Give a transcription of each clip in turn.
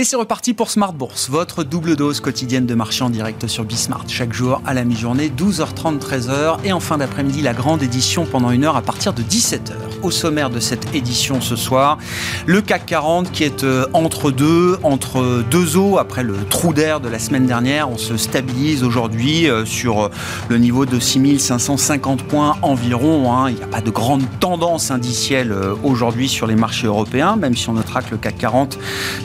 Et c'est reparti pour Smart Bourse, votre double dose quotidienne de marché en direct sur Bismart. Chaque jour à la mi-journée, 12h30, 13h. Et en fin d'après-midi, la grande édition pendant une heure à partir de 17h. Au sommaire de cette édition ce soir, le CAC 40 qui est euh, entre deux, entre deux eaux après le trou d'air de la semaine dernière. On se stabilise aujourd'hui euh, sur euh, le niveau de 6550 points environ. Hein. Il n'y a pas de grande tendance indicielle aujourd'hui sur les marchés européens, même si on que le CAC 40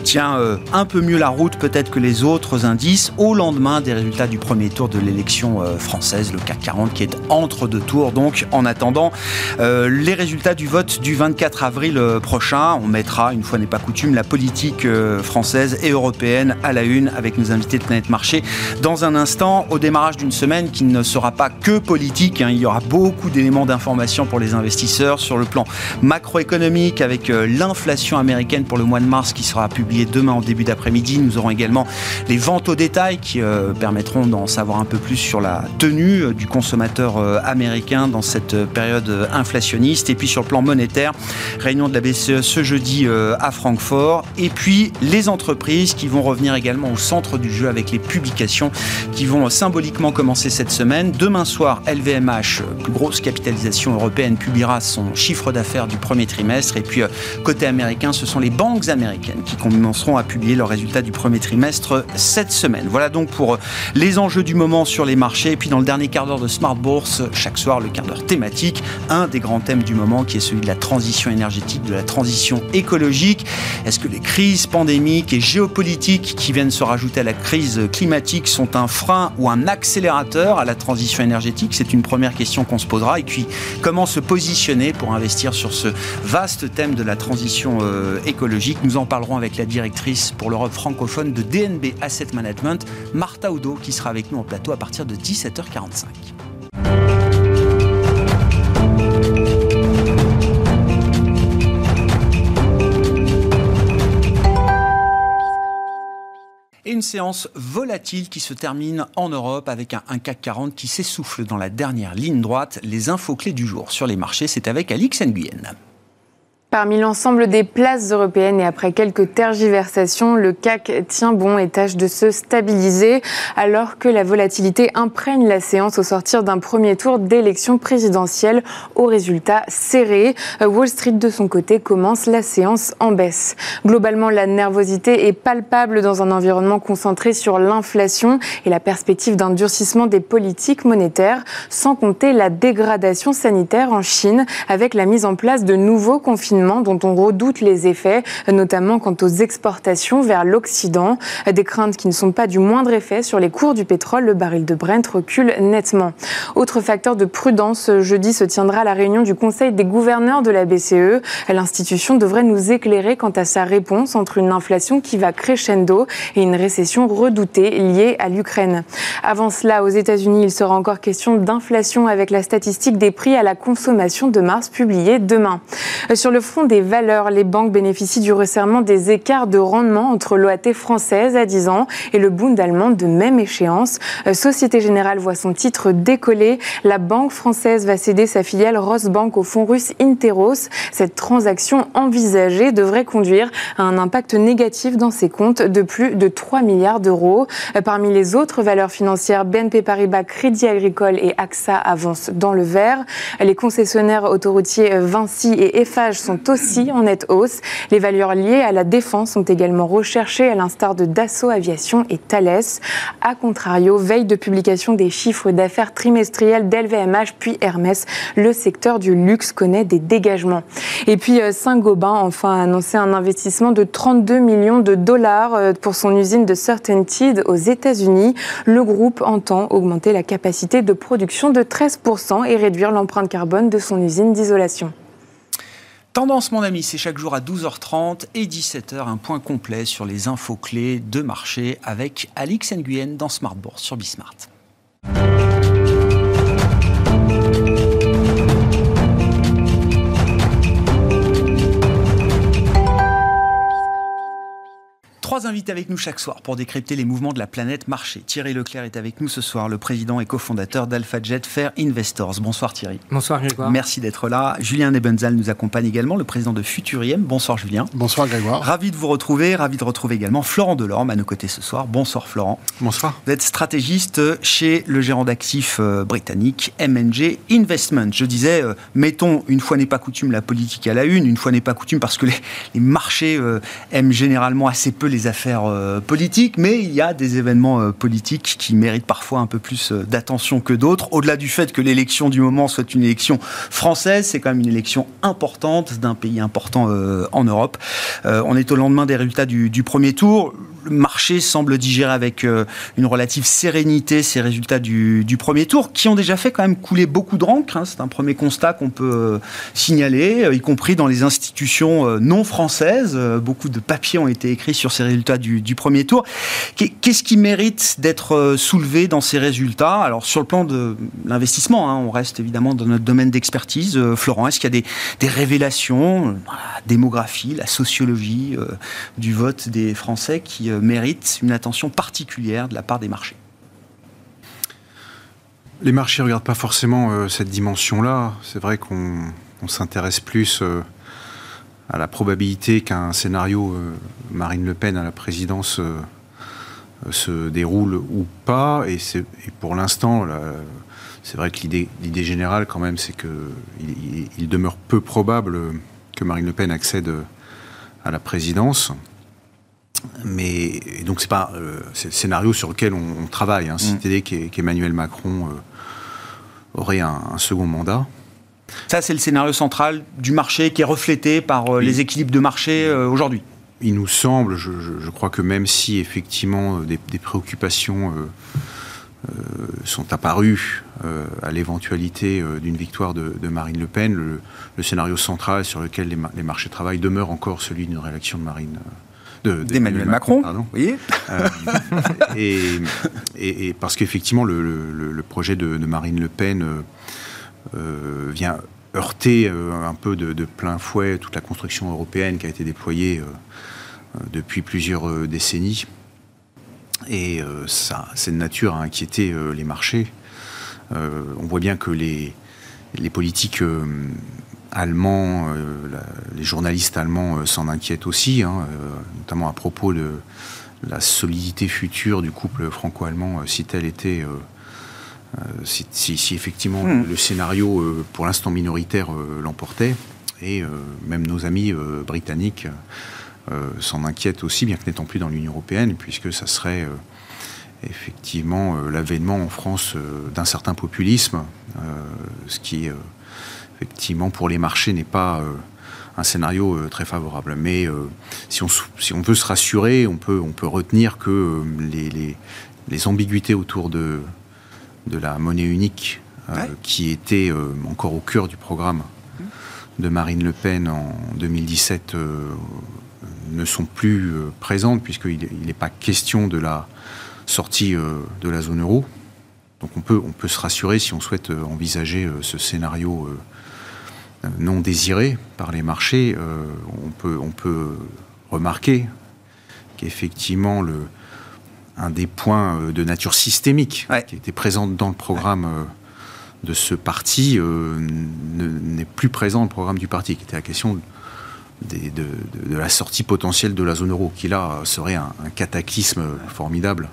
tient un peu mieux la route peut-être que les autres indices au lendemain des résultats du premier tour de l'élection euh, française, le CAC 40 qui est entre deux tours. Donc en attendant euh, les résultats du vote du 24 avril euh, prochain, on mettra, une fois n'est pas coutume, la politique française et européenne à la une avec nos invités de Planète Marché dans un instant au démarrage d'une semaine qui ne sera pas que politique. Hein. il y aura beaucoup d'éléments d'information pour les investisseurs sur le plan macroéconomique avec l'inflation américaine pour le mois de mars qui sera publiée demain en début d'après-midi. Nous aurons également les ventes au détail qui euh, permettront d'en savoir un peu plus sur la tenue euh, du consommateur euh, américain dans cette période inflationniste. Et puis sur le plan monétaire, réunion de la BCE ce jeudi à Francfort. Et puis les entreprises qui vont revenir également au centre du jeu avec les publications qui vont symboliquement commencer cette semaine. Demain soir, LVMH, plus grosse capitalisation européenne, publiera son chiffre d'affaires du premier trimestre. Et puis côté américain, ce sont les banques américaines qui commenceront à publier leurs résultats du premier trimestre cette semaine. Voilà donc pour les enjeux du moment sur les marchés. Et puis dans le dernier quart d'heure de Smart Bourse, chaque soir, le quart d'heure thématique, un des grands thèmes du moment qui est celui de la transition énergétique, de la transition écologique. Est-ce que les crises pandémiques et géopolitiques qui viennent se rajouter à la crise climatique sont un frein ou un accélérateur à la transition énergétique? C'est une première question qu'on se posera. Et puis, comment se positionner pour investir sur ce vaste thème de la transition euh, Nous en parlerons avec la directrice pour l'Europe francophone de DNB Asset Management, Martha Oudo, qui sera avec nous en plateau à partir de 17h45. Et une séance volatile qui se termine en Europe avec un, un CAC 40 qui s'essouffle dans la dernière ligne droite. Les infos clés du jour sur les marchés, c'est avec Alix Nguyen. Parmi l'ensemble des places européennes et après quelques tergiversations, le CAC tient bon et tâche de se stabiliser alors que la volatilité imprègne la séance au sortir d'un premier tour d'élection présidentielle aux résultats serrés. Wall Street de son côté commence la séance en baisse. Globalement, la nervosité est palpable dans un environnement concentré sur l'inflation et la perspective d'un durcissement des politiques monétaires, sans compter la dégradation sanitaire en Chine avec la mise en place de nouveaux confinements dont on redoute les effets, notamment quant aux exportations vers l'Occident. Des craintes qui ne sont pas du moindre effet sur les cours du pétrole. Le baril de Brent recule nettement. Autre facteur de prudence, jeudi se tiendra la réunion du Conseil des gouverneurs de la BCE. L'institution devrait nous éclairer quant à sa réponse entre une inflation qui va crescendo et une récession redoutée liée à l'Ukraine. Avant cela, aux États-Unis, il sera encore question d'inflation avec la statistique des prix à la consommation de mars publiée demain. Sur le des valeurs, les banques bénéficient du resserrement des écarts de rendement entre l'OAT française à 10 ans et le Bund allemand de même échéance. Euh, Société Générale voit son titre décoller. La banque française va céder sa filiale Rosbank au fonds russe Interos. Cette transaction envisagée devrait conduire à un impact négatif dans ses comptes de plus de 3 milliards d'euros. Euh, parmi les autres valeurs financières, BNP Paribas, Crédit Agricole et AXA avancent dans le vert. Les concessionnaires autoroutiers Vinci et Eiffage sont aussi en nette hausse. Les valeurs liées à la défense sont également recherchées, à l'instar de Dassault Aviation et Thales. A contrario, veille de publication des chiffres d'affaires trimestriels d'LVMH puis Hermès, le secteur du luxe connaît des dégagements. Et puis euh, Saint-Gobain enfin a annoncé un investissement de 32 millions de dollars euh, pour son usine de Certainteed aux États-Unis. Le groupe entend augmenter la capacité de production de 13% et réduire l'empreinte carbone de son usine d'isolation. Tendance, mon ami, c'est chaque jour à 12h30 et 17h, un point complet sur les infos clés de marché avec Alix Nguyen dans Smart Bourse sur Bismart. Trois invités avec nous chaque soir pour décrypter les mouvements de la planète marché. Thierry Leclerc est avec nous ce soir, le président et cofondateur d'AlphaJet Fair Investors. Bonsoir Thierry. Bonsoir Grégoire. Merci d'être là. Julien Nebenzal nous accompagne également, le président de Futuriem. Bonsoir Julien. Bonsoir Grégoire. Ravi de vous retrouver, ravi de retrouver également Florent Delorme à nos côtés ce soir. Bonsoir Florent. Bonsoir. Vous êtes stratégiste chez le gérant d'actifs euh, britannique MNG Investment. Je disais, euh, mettons une fois n'est pas coutume la politique à la une, une fois n'est pas coutume parce que les, marchés euh, aiment généralement assez peu les affaires euh, politiques, mais il y a des événements euh, politiques qui méritent parfois un peu plus d'attention que d'autres. Au-delà du fait que l'élection du moment soit une élection française, c'est quand même une élection importante d'un pays important en Europe. on est au lendemain des résultats du premier tour le marché semble digérer avec euh, une relative sérénité ces résultats du, premier tour, qui ont déjà fait quand même couler beaucoup d'encre. Hein. C'est un premier constat qu'on peut euh, signaler, euh, y compris dans les institutions non françaises. beaucoup de papiers ont été écrits sur ces résultats du, premier tour. Qu'est-ce qui mérite d'être soulevé dans ces résultats? Alors sur le plan de l'investissement, hein, on reste évidemment dans notre domaine d'expertise. Florent, est-ce qu'il y a des, révélations, la démographie, la sociologie du vote des Français qui mérite une attention particulière de la part des marchés Les marchés ne regardent pas forcément euh, cette dimension-là. C'est vrai qu'on s'intéresse plus euh, à la probabilité qu'un scénario Marine Le Pen à la présidence se déroule ou pas. Et, pour l'instant, c'est vrai que l'idée générale, quand même, c'est qu'il il demeure peu probable que Marine Le Pen accède à la présidence. Mais donc c'est pas euh, le scénario sur lequel on, travaille. Hein, mm. C'est-à-dire qu'Emmanuel Macron euh, aurait un, second mandat. Ça, c'est le scénario central du marché qui est reflété par euh, les équilibres de marché aujourd'hui. Il nous semble, je, crois que même si effectivement des, préoccupations sont apparues à l'éventualité d'une victoire de, Marine Le Pen, le, scénario central sur lequel les, les marchés travaillent demeure encore celui d'une réélection de Marine d'Emmanuel Macron, Macron voyez euh, et, parce qu'effectivement, le, projet de, Marine Le Pen euh, euh, vient heurter un peu de, plein fouet toute la construction européenne qui a été déployée depuis plusieurs décennies. Et ça, c'est de nature à inquiéter les marchés. on voit bien que les, les politiques allemands, euh, les journalistes allemands euh, s'en inquiètent aussi, hein, euh, notamment à propos de la solidité future du couple franco-allemand, si tel était, si, effectivement hmm. le scénario pour l'instant minoritaire l'emportait, et même nos amis britanniques s'en inquiètent aussi, bien que n'étant plus dans l'Union européenne, puisque ça serait effectivement l'avènement en France d'un certain populisme, ce qui effectivement, pour les marchés, n'est pas euh, un scénario euh, très favorable. Mais euh, si, on, si on veut se rassurer, on peut, on peut retenir que les, les, ambiguïtés autour de, de la monnaie unique, qui était encore au cœur du programme de Marine Le Pen en 2017, ne sont plus présentes, puisqu'il n'est pas question de la sortie de la zone euro. Donc on peut, on peut se rassurer si on souhaite envisager ce scénario non désirés par les marchés, euh, on, peut, on peut remarquer qu'effectivement, le, un des points euh, de nature systémique qui était présent dans le programme euh, de ce parti n'est plus présent dans le programme du parti, qui était la question de, la sortie potentielle de la zone euro, qui là serait un, cataclysme formidable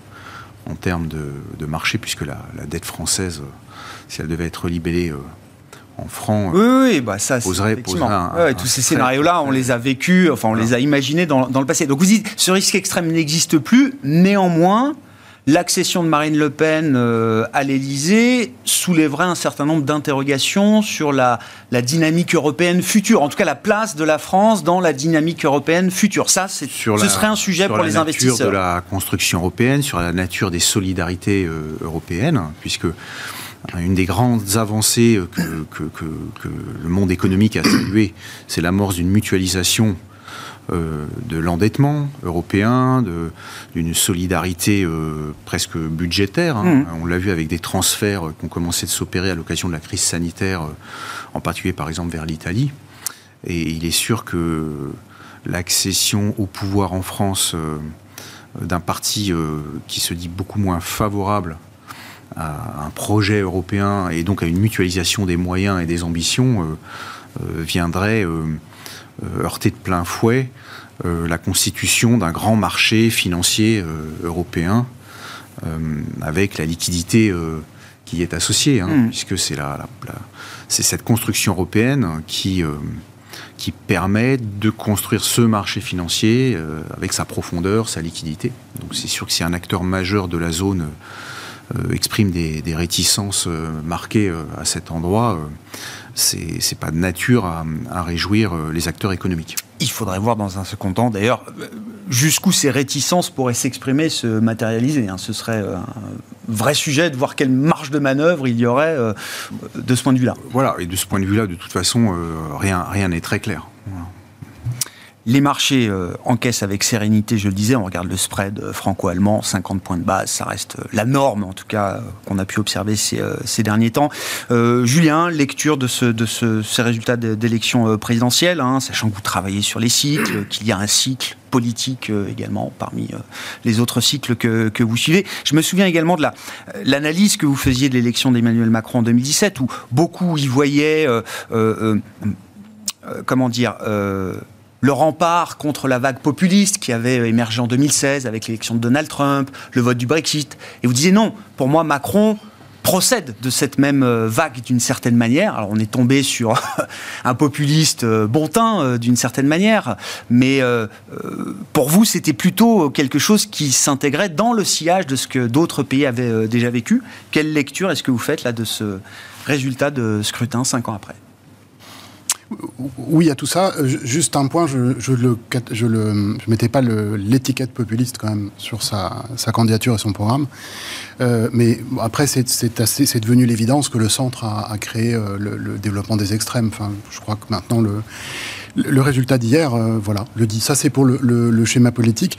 en termes de, marché, puisque la, la, dette française, si elle devait être libellée en francs. Oui, oui, bah ça, poserait, tous ces scénarios-là, on les a vécus, enfin, on les a imaginés dans, le passé. Donc vous dites, ce risque extrême n'existe plus. Néanmoins, l'accession de Marine Le Pen euh, à l'Élysée soulèverait un certain nombre d'interrogations sur la, la, dynamique européenne future, en tout cas la place de la France dans la dynamique européenne future. Ça, ce serait un sujet pour les investisseurs. Sur la nature de la construction européenne, sur la nature des solidarités euh, européennes, puisque une des grandes avancées que, le monde économique a salué, c'est l'amorce d'une mutualisation euh, de l'endettement européen, d'une solidarité euh, presque budgétaire. Hein. Mmh. On l'a vu avec des transferts qui ont commencé de s'opérer à l'occasion de la crise sanitaire, euh, en particulier par exemple vers l'Italie. Et il est sûr que l'accession au pouvoir en France d'un parti qui se dit beaucoup moins favorable à un projet européen et donc à une mutualisation des moyens et des ambitions viendrait heurter de plein fouet la constitution d'un grand marché financier européen avec la liquidité qui est associée, hein, mm. puisque c'est la, c'est cette construction européenne qui qui permet de construire ce marché financier euh, avec sa profondeur, sa liquidité. Donc c'est sûr que si un acteur majeur de la zone euh, exprime des, réticences euh, marquées à cet endroit, c'est pas de nature à, réjouir les acteurs économiques. Il faudrait voir dans un second temps, d'ailleurs, jusqu'où ces réticences pourraient s'exprimer, se matérialiser. Hein. Ce serait un vrai sujet de voir quelle marge de manœuvre il y aurait de ce point de vue-là. Voilà, et de ce point de vue-là, de toute façon, rien n'est très clair. Les marchés euh, encaissent avec sérénité, je le disais, on regarde le spread euh, franco-allemand, 50 points de base, ça reste euh, la norme en tout cas qu'on a pu observer ces, derniers temps. Julien, lecture de, ce, de ces résultats d'élections présidentielles, hein, sachant que vous travaillez sur les cycles, qu'il y a un cycle politique également parmi les autres cycles que, vous suivez. Je me souviens également de l'analyse que vous faisiez de l'élection d'Emmanuel Macron en 2017, où beaucoup y voyaient, comment dire, le rempart contre la vague populiste qui avait émergé en 2016 avec l'élection de Donald Trump, le vote du Brexit. Et vous disiez non, pour moi, Macron procède de cette même euh, vague d'une certaine manière. Alors on est tombé sur un populiste euh, bon teint euh, d'une certaine manière, mais pour vous c'était plutôt quelque chose qui s'intégrait dans le sillage de ce que d'autres pays avaient déjà vécu. Quelle lecture est-ce que vous faites là de ce résultat de scrutin cinq ans après? Oui, à tout ça. Euh, juste un point, je, je le, je le, je mettais pas l'étiquette populiste quand même sur sa, sa, candidature et son programme. Euh, mais après, c'est devenu l'évidence que le centre a, a créé euh, le, le, développement des extrêmes. Enfin, je crois que maintenant le le résultat d'hier, euh, voilà, le dit. Ça, c'est pour le, schéma politique.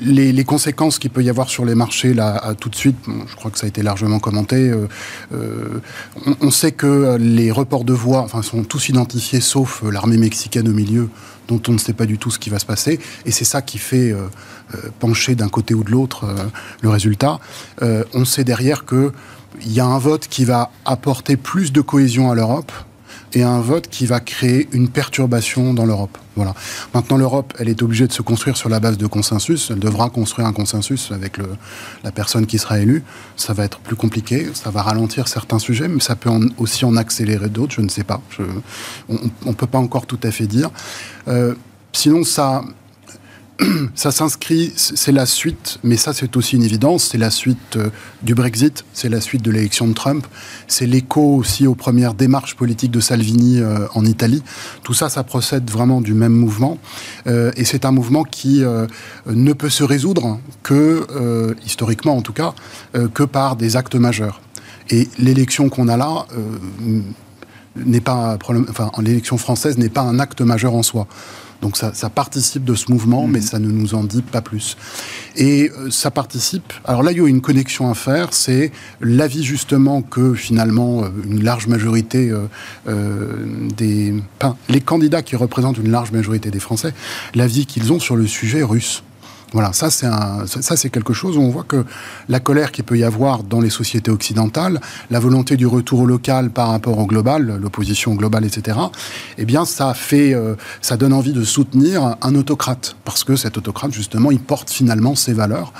Les, conséquences qu'il peut y avoir sur les marchés, là, tout de suite, je crois que ça a été largement commenté. Euh, euh, on, sait que les reports de voix, enfin, sont tous identifiés, sauf l'armée mexicaine au milieu, dont on ne sait pas du tout ce qui va se passer. Et c'est ça qui fait pencher d'un côté ou de l'autre le résultat. on sait derrière que il y a un vote qui va apporter plus de cohésion à l'Europe et un vote qui va créer une perturbation dans l'Europe. Voilà. Maintenant, l'Europe, elle est obligée de se construire sur la base de consensus. Elle devra construire un consensus avec le, la personne qui sera élue. Ça va être plus compliqué, ça va ralentir certains sujets, mais ça peut aussi en accélérer d'autres. Je ne sais pas. on ne peut pas encore tout à fait dire. Euh, sinon, ça, ça s'inscrit, c'est la suite, mais ça c'est aussi une évidence, c'est la suite euh, du Brexit, c'est la suite de l'élection de Trump, c'est l'écho aussi aux premières démarches politiques de Salvini euh, en Italie. Tout ça, ça procède vraiment du même mouvement, euh, et c'est un mouvement qui ne peut se résoudre que, historiquement en tout cas, que par des actes majeurs. Et l'élection qu'on a là n'est pas, enfin, l'élection française n'est pas un acte majeur en soi. Donc ça, participe de ce mouvement, mais mhm. ça ne nous en dit pas plus. Et euh, ça participe. Alors là, il y a une connexion à faire. C'est l'avis justement que finalement euh, une large majorité euh, des, les candidats qui représentent une large majorité des Français, l'avis qu'ils ont sur le sujet russe. Voilà, ça c'est ça c'est quelque chose où on voit que la colère qu'il peut y avoir dans les sociétés occidentales, la volonté du retour au local par rapport au global, l'opposition globale, etc. Eh bien, ça fait, euh, ça donne envie de soutenir un autocrate parce que cet autocrate justement, il porte finalement ses valeurs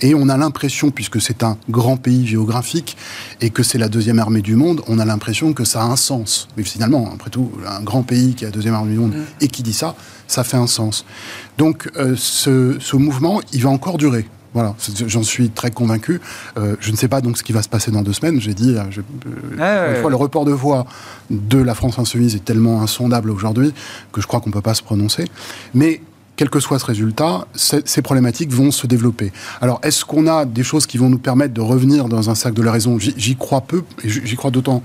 et on a l'impression, puisque c'est un grand pays géographique et que c'est la deuxième armée du monde, on a l'impression que ça a un sens. Mais finalement, après tout, un grand pays qui a la deuxième armée du monde mm. et qui dit ça, ça fait un sens. Donc euh, ce, mouvement, il va encore durer. Voilà, j'en suis très convaincu. Euh, je ne sais pas donc ce qui va se passer dans deux semaines. J'ai dit, euh, une fois, le report de voix de la France insoumise est tellement insondable aujourd'hui que je crois qu'on ne peut pas se prononcer. Mais quel que soit ce résultat, ces problématiques vont se développer. Alors, est-ce qu'on a des choses qui vont nous permettre de revenir dans un cercle de la raison? J'y crois peu, et j'y crois d'autant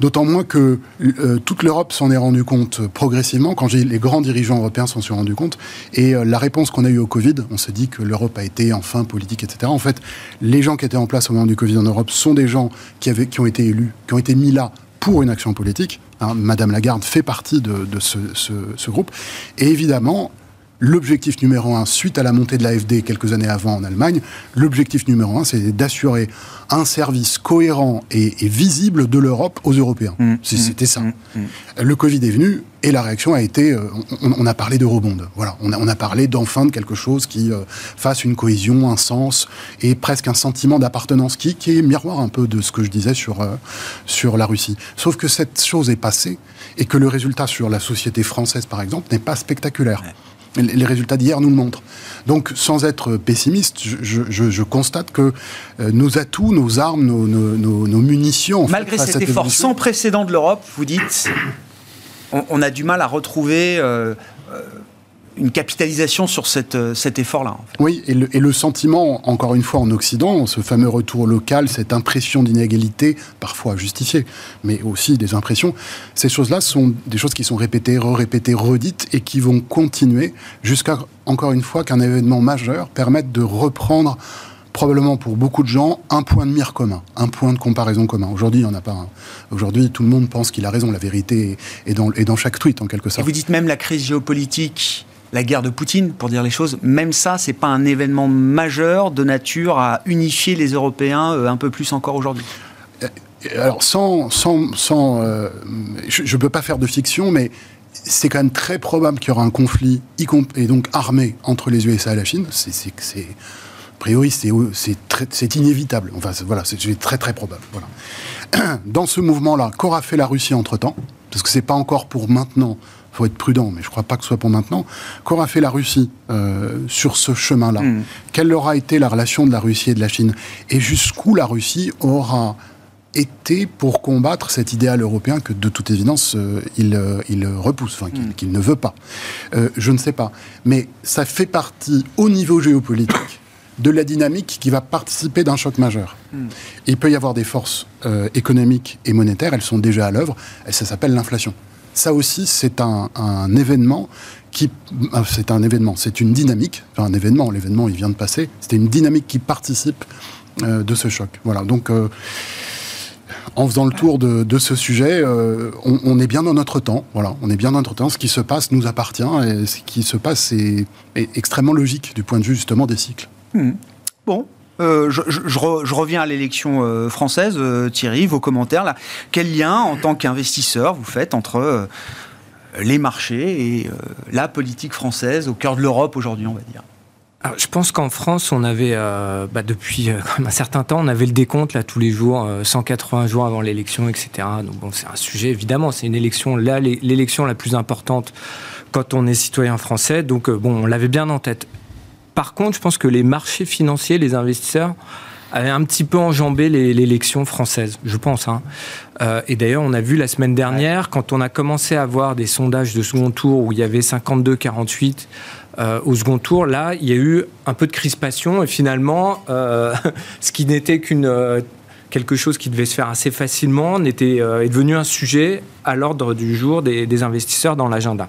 D'autant moins que euh, toute l'Europe s'en est rendu compte progressivement, quand les grands dirigeants européens s'en sont rendus compte. Et euh, la réponse qu'on a eue au Covid, on s'est dit que l'Europe a été enfin politique, etc. En fait, les gens qui étaient en place au moment du Covid en Europe sont des gens qui ont été élus, qui ont été mis là pour une action politique. Hein. Madame Lagarde fait partie de, ce, ce, groupe. Et évidemment, l'objectif numéro un, suite à la montée de l'AFD quelques années avant en Allemagne, l'objectif numéro un, c'est d'assurer un service cohérent et, visible de l'Europe aux Européens. Mmh, C'était ça. Mmh, mmh, Le Covid est venu et la réaction a été, euh, on, a parlé d'eurobond. Voilà, on a, on a parlé d'enfin de quelque chose qui euh, fasse une cohésion, un sens et presque un sentiment d'appartenance qui, qui est miroir un peu de ce que je disais sur, euh, sur la Russie. Sauf que cette chose est passée et que le résultat sur la société française, par exemple, n'est pas spectaculaire. Les résultats d'hier nous le montrent. Donc, sans être pessimiste, je, constate que euh, nos atouts, nos armes, nos, munitions... Malgré cet effort sans précédent de l'Europe, vous dites, on, a du mal à retrouver... Euh, euh, une capitalisation sur cette, euh, cet effort-là. Oui, et le, sentiment, encore une fois en Occident, ce fameux retour local, cette impression d'inégalité, parfois justifiée, mais aussi des impressions, ces choses-là sont des choses qui sont répétées, re-répétées, redites, et qui vont continuer jusqu'à, encore une fois, qu'un événement majeur permette de reprendre probablement pour beaucoup de gens, un point de mire commun, un point de comparaison commun. Aujourd'hui, il n'y en a pas un. Aujourd'hui, tout le monde pense qu'il a raison. La vérité est dans, est dans chaque tweet, en quelque sorte. Et vous dites même la crise géopolitique la guerre de Poutine, pour dire les choses, même ça, c'est pas un événement majeur de nature à unifier les Européens euh, un peu plus encore aujourd'hui euh, Alors, sans. sans, sans euh, je ne peux pas faire de fiction, mais c'est quand même très probable qu'il y aura un conflit, et donc armé, entre les USA et la Chine. C'est. A priori, c'est inévitable. Enfin, voilà, c'est très très probable. Dans ce mouvement-là, qu'aura fait la Russie entre-temps? Parce que c'est pas encore pour maintenant faut être prudent, mais je ne crois pas que ce soit pour maintenant. Qu'aura fait la Russie euh, sur ce chemin-là? Hmm. Quelle aura été la relation de la Russie et de la Chine? Et jusqu'où la Russie aura été pour combattre cet idéal européen que, de toute évidence, euh, il, euh, il, repousse, enfin, qu'il hmm. ne veut pas? je ne sais pas. Mais ça fait partie, au niveau géopolitique, de la dynamique qui va participer d'un choc majeur. Hmm. Il peut y avoir des forces économiques et monétaires, elles sont déjà à l'œuvre, et ça s'appelle l'inflation ça aussi, c'est un, événement qui. Euh, c'est un événement, c'est une dynamique. Enfin, un événement, l'événement, il vient de passer. C'était une dynamique qui participe euh, de ce choc. Voilà. Donc. Euh, en faisant le tour de, ce sujet, on, est bien dans notre temps. Voilà, on est bien dans notre temps. Ce qui se passe nous appartient et ce qui se passe est, extrêmement logique du point de vue justement des cycles. Hmm. Bon, euh, je, reviens à l'élection euh, française, euh, Thierry, vos commentaires. Là. Quel lien, en tant qu'investisseur, vous faites entre les marchés et la politique française au cœur de l'Europe aujourd'hui, on va dire? Je pense qu'en France, on avait, bah, depuis un certain temps, on avait le décompte là tous les jours, 180 jours avant l'élection, etc. Donc bon, c'est un sujet évidemment, c'est une élection, là, l'élection la plus importante quand on est citoyen français. Donc bon, on l'avait bien en tête. Par contre, je pense que les marchés financiers, les investisseurs, avaient un petit peu enjambé l'élection française, je pense. Hein. Euh, et d'ailleurs, on a vu la semaine dernière, quand on a commencé à voir des sondages de second tour où il y avait 52-48 euh, au second tour, là, il y a eu un peu de crispation et finalement, euh, ce qui n'était qu'une quelque chose qui devait se faire assez facilement n'était euh, est devenu un sujet à l'ordre du jour des, investisseurs dans l'agenda.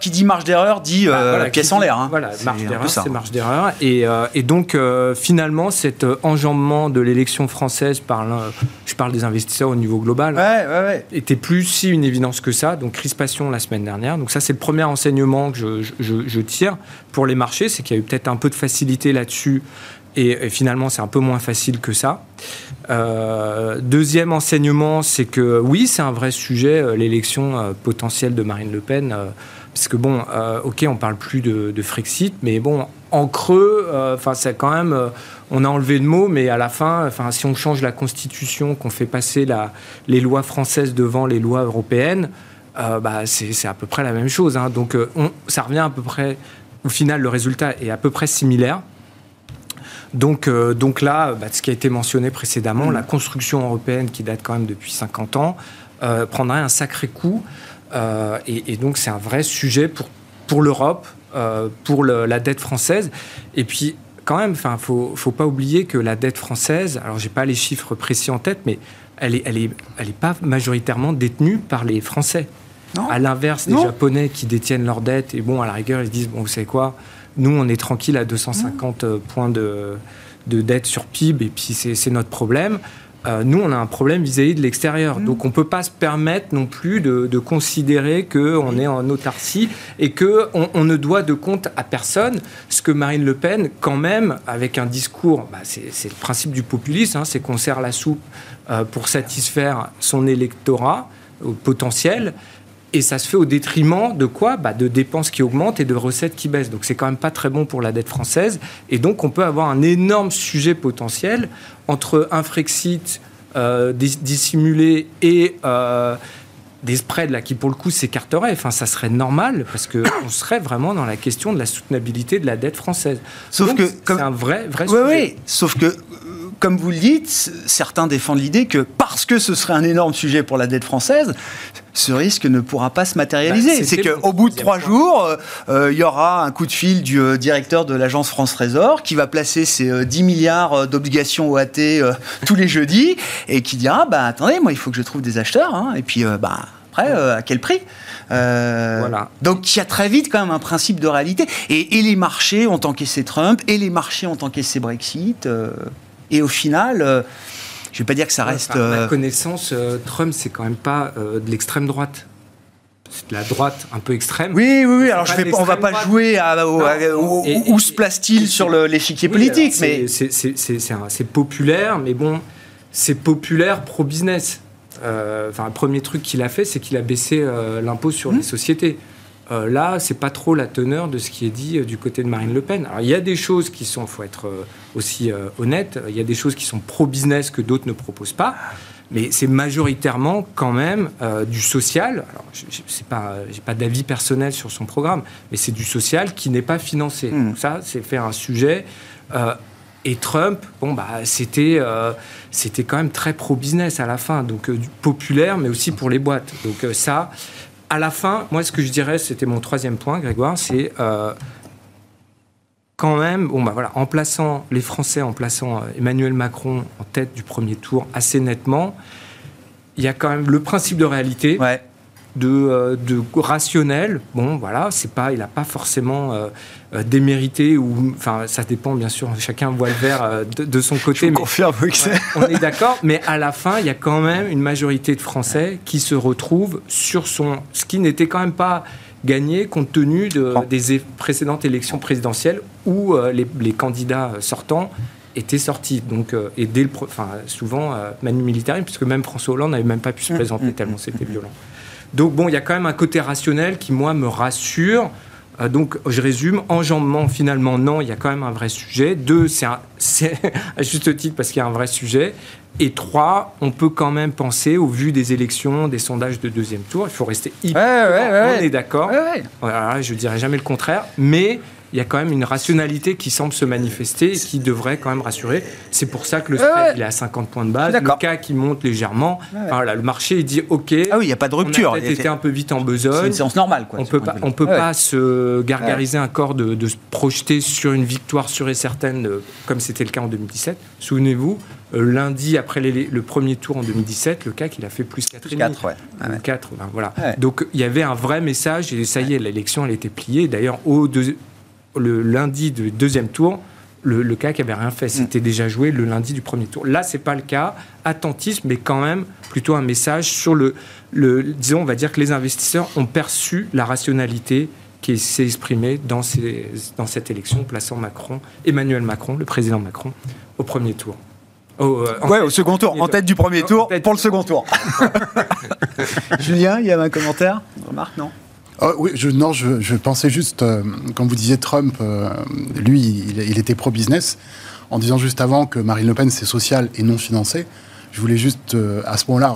Qui dit marge d'erreur dit bah, euh, pièce en l'air. Hein. Voilà, marge d'erreur, c'est marge d'erreur. Et, euh, et, donc finalement, cet enjambement de l'élection française par je parle des investisseurs au niveau global, ouais, ouais, était plus si une évidence que ça. Donc crispation la semaine dernière. Donc ça, c'est le premier enseignement que je, je, je tire pour les marchés, c'est qu'il y a eu peut-être un peu de facilité là-dessus et, finalement, c'est un peu moins facile que ça. Euh, deuxième enseignement, c'est que oui, c'est un vrai sujet, euh, l'élection euh, potentielle de Marine Le Pen. parce que bon, ok, on parle plus de, Frexit, mais bon, en creux, enfin, c'est quand même, on a enlevé le mot, mais à la fin, enfin, si on change la constitution, qu'on fait passer les lois françaises devant les lois européennes, bah, c'est à peu près la même chose. Hein. Donc, ça revient à peu près, au final, le résultat est à peu près similaire. Donc, euh, donc là, bah, ce qui a été mentionné précédemment, la construction européenne qui date quand même depuis 50 ans, euh, prendrait un sacré coup. Euh, et, donc c'est un vrai sujet pour, pour l'Europe, pour la dette française. Et puis quand même, il ne faut, faut, pas oublier que la dette française, alors j'ai pas les chiffres précis en tête, mais elle n'est elle est, elle est pas majoritairement détenue par les Français. Non. À l'inverse des Japonais qui détiennent leur dette, et bon, à la rigueur, ils se disent, bon, vous savez quoi, nous, on est tranquille à 250 euh, points de, dette sur PIB, et puis c'est notre problème. euh, nous, on a un problème vis-à-vis de l'extérieur. Mmh. Donc, on ne peut pas se permettre non plus de, considérer qu'on est en autarcie et qu'on on ne doit de compte à personne. Ce que Marine Le Pen, quand même, avec un discours, bah, c'est le principe du populisme, hein, c'est qu'on sert la soupe euh, pour satisfaire son électorat potentiel. Et ça se fait au détriment de quoi? Bah, De dépenses qui augmentent et de recettes qui baissent. Donc c'est quand même pas très bon pour la dette française. Et donc on peut avoir un énorme sujet potentiel entre un Frexit euh, dissimulé et euh, des spreads là, qui pour le coup s'écarteraient. Enfin, ça serait normal parce qu'on serait vraiment dans la question de la soutenabilité de la dette française. Sauf que c'est un vrai, vrai sujet. Oui, sauf que comme vous le dites, certains défendent l'idée que parce que ce serait un énorme sujet pour la dette française, ce risque ne pourra pas se matérialiser. Bah, c'est qu'au bout de trois jours, euh, euh, il y aura un coup de fil du euh, directeur de l'agence France Trésor qui va placer ses 10 milliards d'obligations OAT tous les jeudis et qui dira bah attendez, moi il faut que je trouve des acheteurs hein, et puis bah après à quel prix? Voilà. Donc il y a très vite quand même un principe de réalité. Et, et les marchés ont encaissé Trump, et les marchés ont encaissé Brexit. Et au final, euh, je ne vais pas dire que ça reste. à ma euh, connaissance, euh, Trump, c'est quand même pas de l'extrême droite. C'est de la droite un peu extrême. Oui, oui, oui. Alors, je on ne va pas jouer à, où, se place-t-il sur l'échiquier politique. mais C'est populaire, mais bon, c'est populaire pro-business. enfin, le premier truc qu'il a fait, c'est qu'il a baissé l'impôt sur les mmh. sociétés. Euh, là, c'est pas trop la teneur de ce qui est dit euh, du côté de Marine Le Pen. Alors, il y a des choses qui sont, faut être euh, aussi honnête, il y a des choses qui sont pro-business que d'autres ne proposent pas, mais c'est majoritairement quand même du social. Alors, je n'ai pas, pas d'avis personnel sur son programme, mais c'est du social qui n'est pas financé. Hmm. Donc ça, c'est faire un sujet. et Trump, bon, bah, c'était, c'était quand même très pro-business à la fin, donc populaire, mais aussi pour les boîtes. Donc ça, à la fin, moi, ce que je dirais, c'était mon troisième point, Grégoire, c'est euh, quand même, bon, bah voilà, en plaçant les Français, en plaçant euh, Emmanuel Macron en tête du premier tour assez nettement, il y a quand même le principe de réalité. De, euh, de, rationnel. Bon, voilà, c'est pas, il n'a pas forcément euh, euh, démérité ou, enfin, ça dépend bien sûr. Chacun voit le verre de, son côté. Je mais, confirme on est d'accord, mais à la fin, il y a quand même une majorité de Français qui se retrouvent sur son, ce qui n'était quand même pas gagné compte tenu de, des précédentes élections présidentielles où les, candidats sortants étaient sortis. Donc, et dès le, enfin, souvent, Manu Militaire, puisque même François Hollande n'avait même pas pu se mmh. présenter mmh. tellement c'était violent. Donc bon, il y a quand même un côté rationnel qui, moi, me rassure. Euh, donc, je résume, enjambement, finalement, non, il y a quand même un vrai sujet. Deux, c'est à juste titre parce qu'il y a un vrai sujet. Et trois, on peut quand même penser, au vu des élections, des sondages de deuxième tour, il faut rester hyper... on est d'accord. Voilà, je ne dirais jamais le contraire. Mais il y a quand même une rationalité qui semble se manifester et qui devrait quand même rassurer. C'est pour ça que le spread il est à 50 points de base, le cas qui monte légèrement. Voilà, le marché il dit OK. Ah oui, il n'y a pas de rupture. On a été un peu vite en besogne. C'est une séance normale. on peut pas, on peut pas se gargariser un corps de, se projeter sur une victoire sûre et certaine euh, comme c'était le cas en 2017. Souvenez-vous, euh, lundi après le premier tour en 2017, le CAC il a fait plus 4,5. 4, ouais. 4 ben voilà. Donc il y avait un vrai message et ça y est, l'élection elle était pliée. D'ailleurs, au deux, le lundi du deuxième tour, le, le CAC avait rien fait. Mm. C'était déjà joué le lundi du premier tour. Là, c'est pas le cas. Attentisme, mais quand même plutôt un message sur le, le, disons, on va dire que les investisseurs ont perçu la rationalité qui s'est exprimée dans, ces, dans cette élection, plaçant Macron, Emmanuel Macron, le président Macron, au premier tour. Au, euh, ouais, au second tour, en tête du premier tour, pour le second tour. Julien, il y a un commentaire, une remarque, non? Oh, oui, je, non, je, pensais juste, euh, quand vous disiez Trump, euh, lui, il, il était pro-business, en disant juste avant que Marine Le Pen, c'est social et non financé. Je voulais juste, euh, à ce moment-là,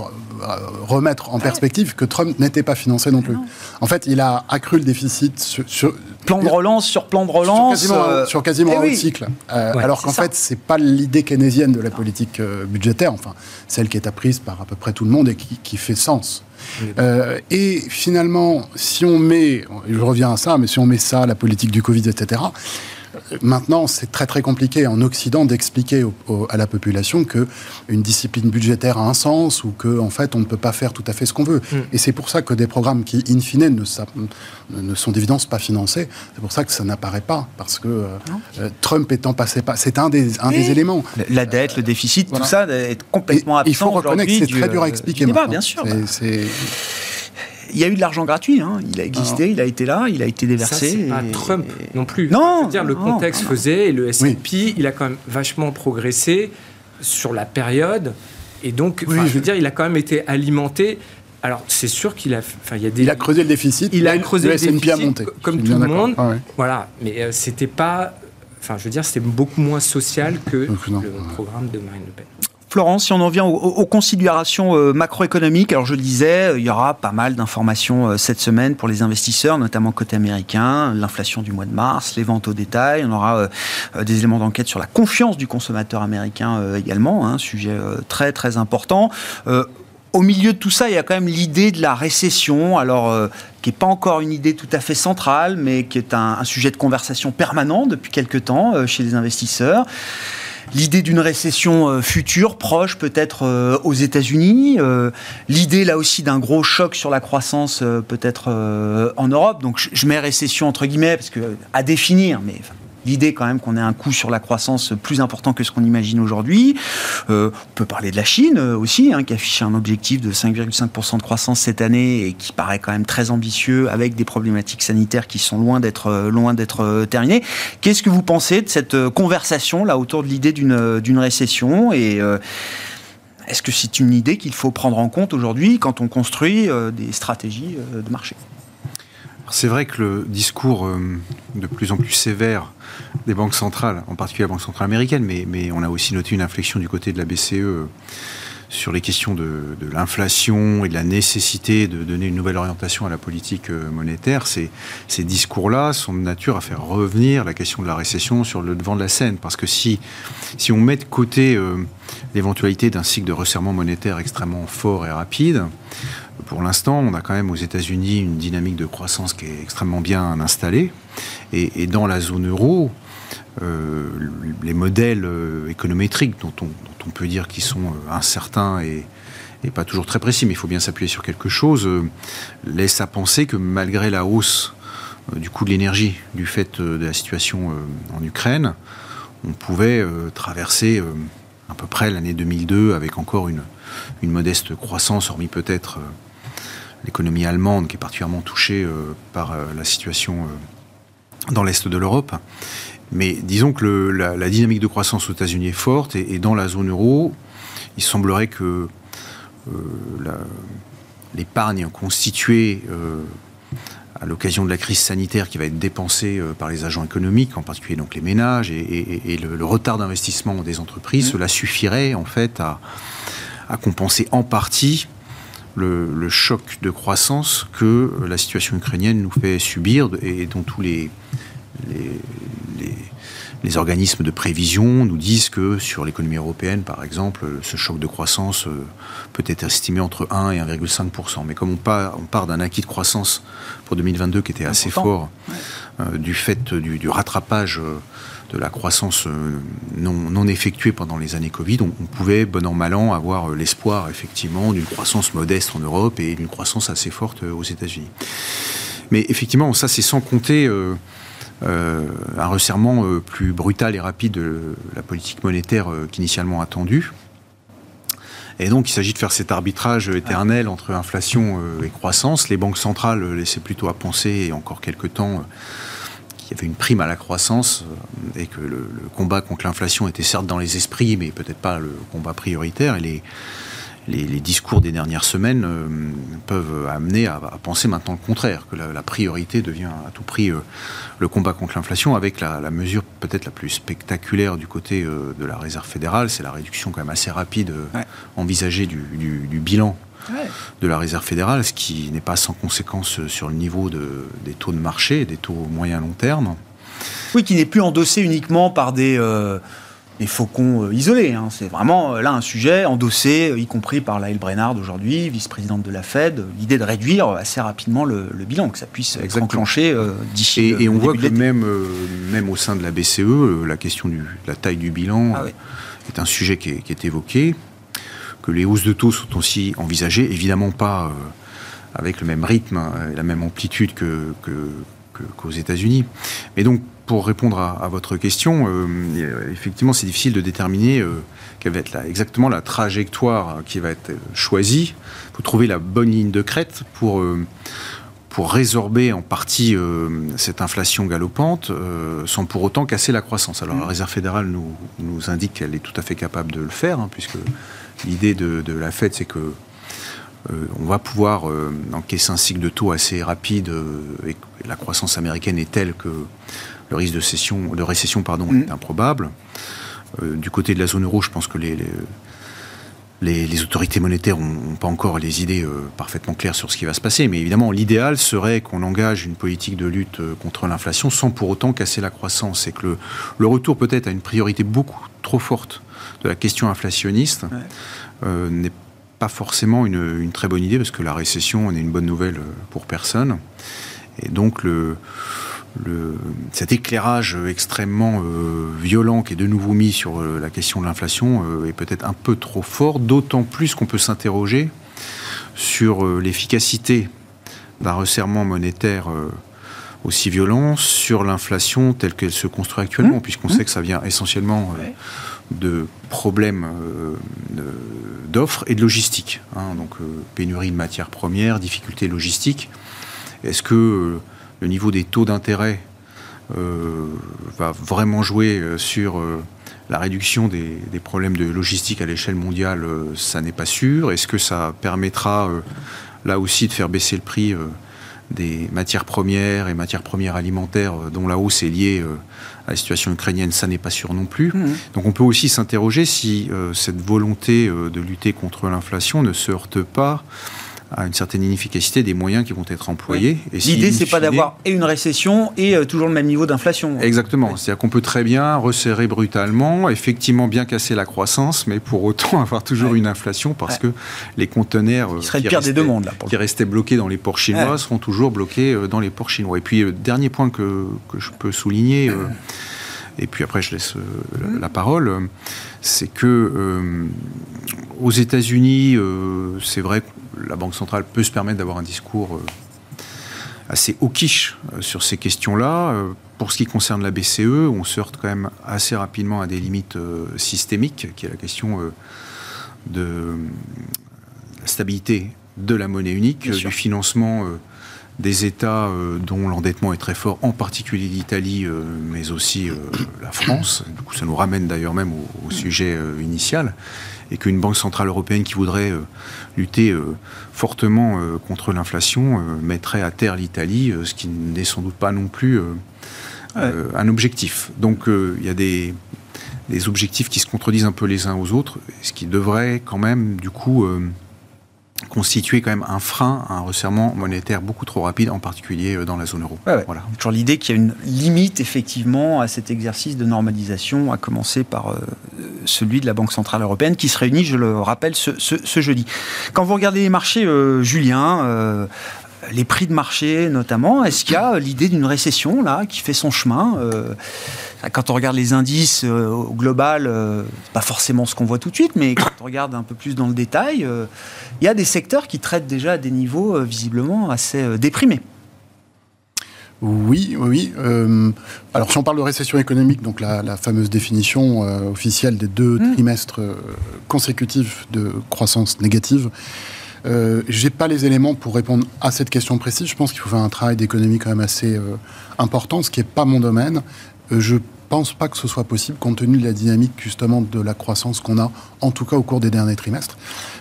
remettre en perspective que Trump n'était pas financé non plus. En fait, il a accru le déficit sur... plan de relance sur plan de relance. Sur quasiment, sur quasiment eh un cycle. alors qu'en fait, c'est pas l'idée keynésienne de la politique budgétaire, enfin, celle qui est apprise par à peu près tout le monde et qui, qui fait sens. Euh, et finalement, si on met, je reviens à ça, mais si on met ça, la politique du Covid, etc., maintenant, c'est très très compliqué en Occident d'expliquer à la population que une discipline budgétaire a un sens ou que en fait on ne peut pas faire tout à fait ce qu'on veut. Mm. Et c'est pour ça que des programmes qui, in fine, ne, ne sont d'évidence pas financés, c'est pour ça que ça n'apparaît pas parce que euh, Trump étant passé pas, c'est un des un des éléments. La dette, le déficit, tout ça est complètement absent. Il faut reconnaître que c'est très dur à expliquer. bien sûr. C'est il y a eu de l'argent gratuit. Hein. Il a existé, il a été là, il a été déversé. C'est pas Trump non plus. Non. dire, le contexte faisait et le S&P, il a quand même vachement progressé sur la période. Et donc, je veux dire, il a quand même été alimenté. Alors, c'est sûr qu'il a, enfin, il y a des. Il a creusé le déficit. Il a creusé le, déficit, a monté. Comme tout le monde. Ah voilà. Mais euh, c'était pas. Enfin, je veux dire, c'était beaucoup moins social que le programme de Marine Le Pen. Florence, si on en vient aux, considérations euh, macroéconomiques, alors je le disais, il y aura pas mal d'informations euh, cette semaine pour les investisseurs, notamment côté américain, l'inflation du mois de mars, les ventes au détail, on aura euh, des éléments d'enquête sur la confiance du consommateur américain également, un hein, sujet très très important. Au milieu de tout ça, il y a quand même l'idée de la récession, alors qui n'est pas encore une idée tout à fait centrale, mais qui est un, sujet de conversation permanent depuis quelques temps chez les investisseurs l'idée d'une récession euh, future, proche peut-être euh, aux États-Unis, euh, l'idée là aussi d'un gros choc sur la croissance peut-être en Europe. Donc je mets récession entre guillemets parce que à définir, mais l'idée quand même qu'on ait un coût sur la croissance plus important que ce qu'on imagine aujourd'hui. Euh, on peut parler de la Chine euh, aussi, hein, qui affiche un objectif de 5,5% de croissance cette année et qui paraît quand même très ambitieux avec des problématiques sanitaires qui sont loin d'être euh, loin d'être terminées. Qu'est-ce que vous pensez de cette conversation là autour de l'idée d'une récession et est-ce que c'est une idée qu'il faut prendre en compte aujourd'hui quand on construit des stratégies de marché? C'est vrai que le discours de plus en plus sévère des banques centrales, en particulier la Banque centrale américaine, mais, on a aussi noté une inflexion du côté de la BCE euh, sur les questions de, l'inflation et de la nécessité de donner une nouvelle orientation à la politique euh, monétaire, ces, discours-là sont de nature à faire revenir la question de la récession sur le devant de la scène. Parce que si, on met de côté euh, l'éventualité d'un cycle de resserrement monétaire extrêmement fort et rapide, pour l'instant, on a quand même aux États-Unis une dynamique de croissance qui est extrêmement bien installée. Et, dans la zone euro, euh, les modèles euh, économétriques dont on, peut dire qu'ils sont euh, incertains et, pas toujours très précis, mais il faut bien s'appuyer sur quelque chose, laissent à penser que malgré la hausse du coût de l'énergie du fait de la situation en Ukraine, on pouvait traverser à peu près l'année 2002 avec encore une modeste croissance, hormis peut-être l'économie allemande qui est particulièrement touchée par la situation dans l'est de l'Europe. Mais disons que la, dynamique de croissance aux États-Unis est forte et, dans la zone euro, il semblerait que euh, l'épargne constituée euh, à l'occasion de la crise sanitaire qui va être dépensée euh, par les agents économiques, en particulier donc les ménages et, le, retard d'investissement des entreprises, mmh. cela suffirait en fait à, compenser en partie le, choc de croissance que la situation ukrainienne nous fait subir et dont tous les, les, organismes de prévision nous disent que sur l'économie européenne, par exemple, ce choc de croissance euh, peut être estimé entre 1 et 1,5%. Mais comme on part, on part d'un acquis de croissance pour 2022 qui était assez fort, euh, du fait du, rattrapage euh, de la croissance non, non, effectuée pendant les années Covid, on, pouvait, bon an, mal an, avoir l'espoir, effectivement, d'une croissance modeste en Europe et d'une croissance assez forte aux États-Unis. Mais effectivement, ça, c'est sans compter euh, un resserrement euh, plus brutal et rapide de la politique monétaire euh, qu'initialement attendue. Et donc, il s'agit de faire cet arbitrage éternel entre inflation et croissance. Les banques centrales laissaient plutôt à penser, et encore quelques temps, qu'il y avait une prime à la croissance et que le, combat contre l'inflation était certes dans les esprits, mais peut-être pas le combat prioritaire. Et les, les, discours des dernières semaines euh, peuvent amener à, penser maintenant le contraire, que la, priorité devient à tout prix euh, le combat contre l'inflation, avec la, mesure peut-être la plus spectaculaire du côté euh, de la Réserve fédérale, c'est la réduction quand même assez rapide envisagée du, bilan de la Réserve fédérale, ce qui n'est pas sans conséquence sur le niveau des taux de marché, des taux moyen long terme. Oui, qui n'est plus endossé uniquement par des des faucons euh, isolés. Hein. C'est vraiment là un sujet endossé, y compris par Laëlle Brennard aujourd'hui, vice-présidente de la Fed, l'idée de réduire assez rapidement le, bilan, que ça puisse être enclenché d'ici. Et, et on voit que même, même au sein de la BCE, la question de la taille du bilan ah est un sujet qui est, évoqué, que les hausses de taux sont aussi envisagées, évidemment pas avec le même rythme hein, et la même amplitude que, qu'aux États-Unis. Mais donc, pour répondre à, votre question, euh, effectivement, c'est difficile de déterminer euh, quelle va être exactement la trajectoire qui va être choisie. Il faut trouver la bonne ligne de crête pour, euh, pour résorber en partie cette inflation galopante sans pour autant casser la croissance. Alors, la Réserve fédérale nous, nous indique qu'elle est tout à fait capable de le faire, hein, puisque l'idée de, de, la Fed, c'est que euh, on va pouvoir euh, encaisser un cycle de taux assez rapide euh, et la croissance américaine est telle que le risque de, de récession pardon, mm. est improbable. du côté de la zone euro, je pense que les, les, autorités monétaires n'ont pas encore les idées parfaitement claires sur ce qui va se passer. Mais évidemment, l'idéal serait qu'on engage une politique de lutte contre l'inflation sans pour autant casser la croissance. Et que le, retour peut-être à une priorité beaucoup trop forte de la question inflationniste n'est pas forcément une, très bonne idée parce que la récession n'est une bonne nouvelle euh, pour personne. Et donc le, le, cet éclairage extrêmement euh, violent qui est de nouveau mis sur euh, la question de l'inflation est peut-être un peu trop fort, d'autant plus qu'on peut s'interroger sur l'efficacité d'un resserrement monétaire aussi violent sur l'inflation telle qu'elle se construit actuellement, mmh. puisqu'on mmh. sait que ça vient essentiellement de problèmes euh, d'offres et de logistique. Hein. donc euh, pénurie de matières premières, difficultés logistiques. Est-ce que euh, le niveau des taux d'intérêt va vraiment jouer sur la réduction des, problèmes de logistique à l'échelle mondiale Ça n'est pas sûr. Est-ce que ça permettra là aussi de faire baisser le prix des matières premières et matières premières alimentaires dont la hausse est liée à la situation ukrainienne, ça n'est pas sûr non plus. Mmh. Donc on peut aussi s'interroger si euh, cette volonté euh, de lutter contre l'inflation ne se heurte pas à une certaine inefficacité des moyens qui vont être employés. L'idée, c'est pas d'avoir et une récession et euh, toujours le même niveau d'inflation. Exactement. C'est-à-dire qu'on peut très bien resserrer brutalement, effectivement bien casser la croissance, mais pour autant avoir toujours une inflation parce que les conteneurs qui, restaient, des là, qui restaient bloqués dans les ports chinois seront toujours bloqués dans les ports chinois. Et puis, dernier point que, que je peux souligner et puis après je laisse euh, la, parole, c'est que euh, aux États-Unis, euh, c'est vrai que la Banque centrale peut se permettre d'avoir un discours assez hawkish sur ces questions-là. Pour ce qui concerne la BCE, on se heurte quand même assez rapidement à des limites systémiques, qui est la question de la stabilité de la monnaie unique, du financement des États euh, dont l'endettement est très fort, en particulier l'Italie, euh, mais aussi euh, la France. Du coup, ça nous ramène d'ailleurs même au, sujet initial, et qu'une banque centrale européenne qui voudrait lutter fortement contre l'inflation mettrait à terre l'Italie, ce qui n'est sans doute pas non plus un objectif. Donc, il y a des, des objectifs qui se contredisent un peu les uns aux autres, ce qui devrait quand même, du coup, constituer quand même un frein à un resserrement monétaire beaucoup trop rapide, en particulier euh, dans la zone euro. Voilà. Toujours l'idée qu'il y a une limite effectivement à cet exercice de normalisation, à commencer par euh, celui de la Banque Centrale Européenne, qui se réunit, je le rappelle, ce, jeudi. Quand vous regardez les marchés, euh, Julien, les prix de marché notamment, est-ce qu'il y a l'idée d'une récession là qui fait son chemin quand on regarde les indices euh, au global, euh, pas forcément ce qu'on voit tout de suite, mais quand on regarde un peu plus dans le détail, euh, il y a des secteurs qui traitent déjà à des niveaux visiblement assez déprimés. Oui, oui. alors, si on parle de récession économique, donc la, fameuse définition officielle des deux mmh. trimestres consécutifs de croissance négative, euh, J'ai pas les éléments pour répondre à cette question précise. Je pense qu'il faut faire un travail d'économie quand même assez important, ce qui n'est pas mon domaine. Euh, je pense pas que ce soit possible compte tenu de la dynamique justement de la croissance qu'on a, en tout cas au cours des derniers trimestres.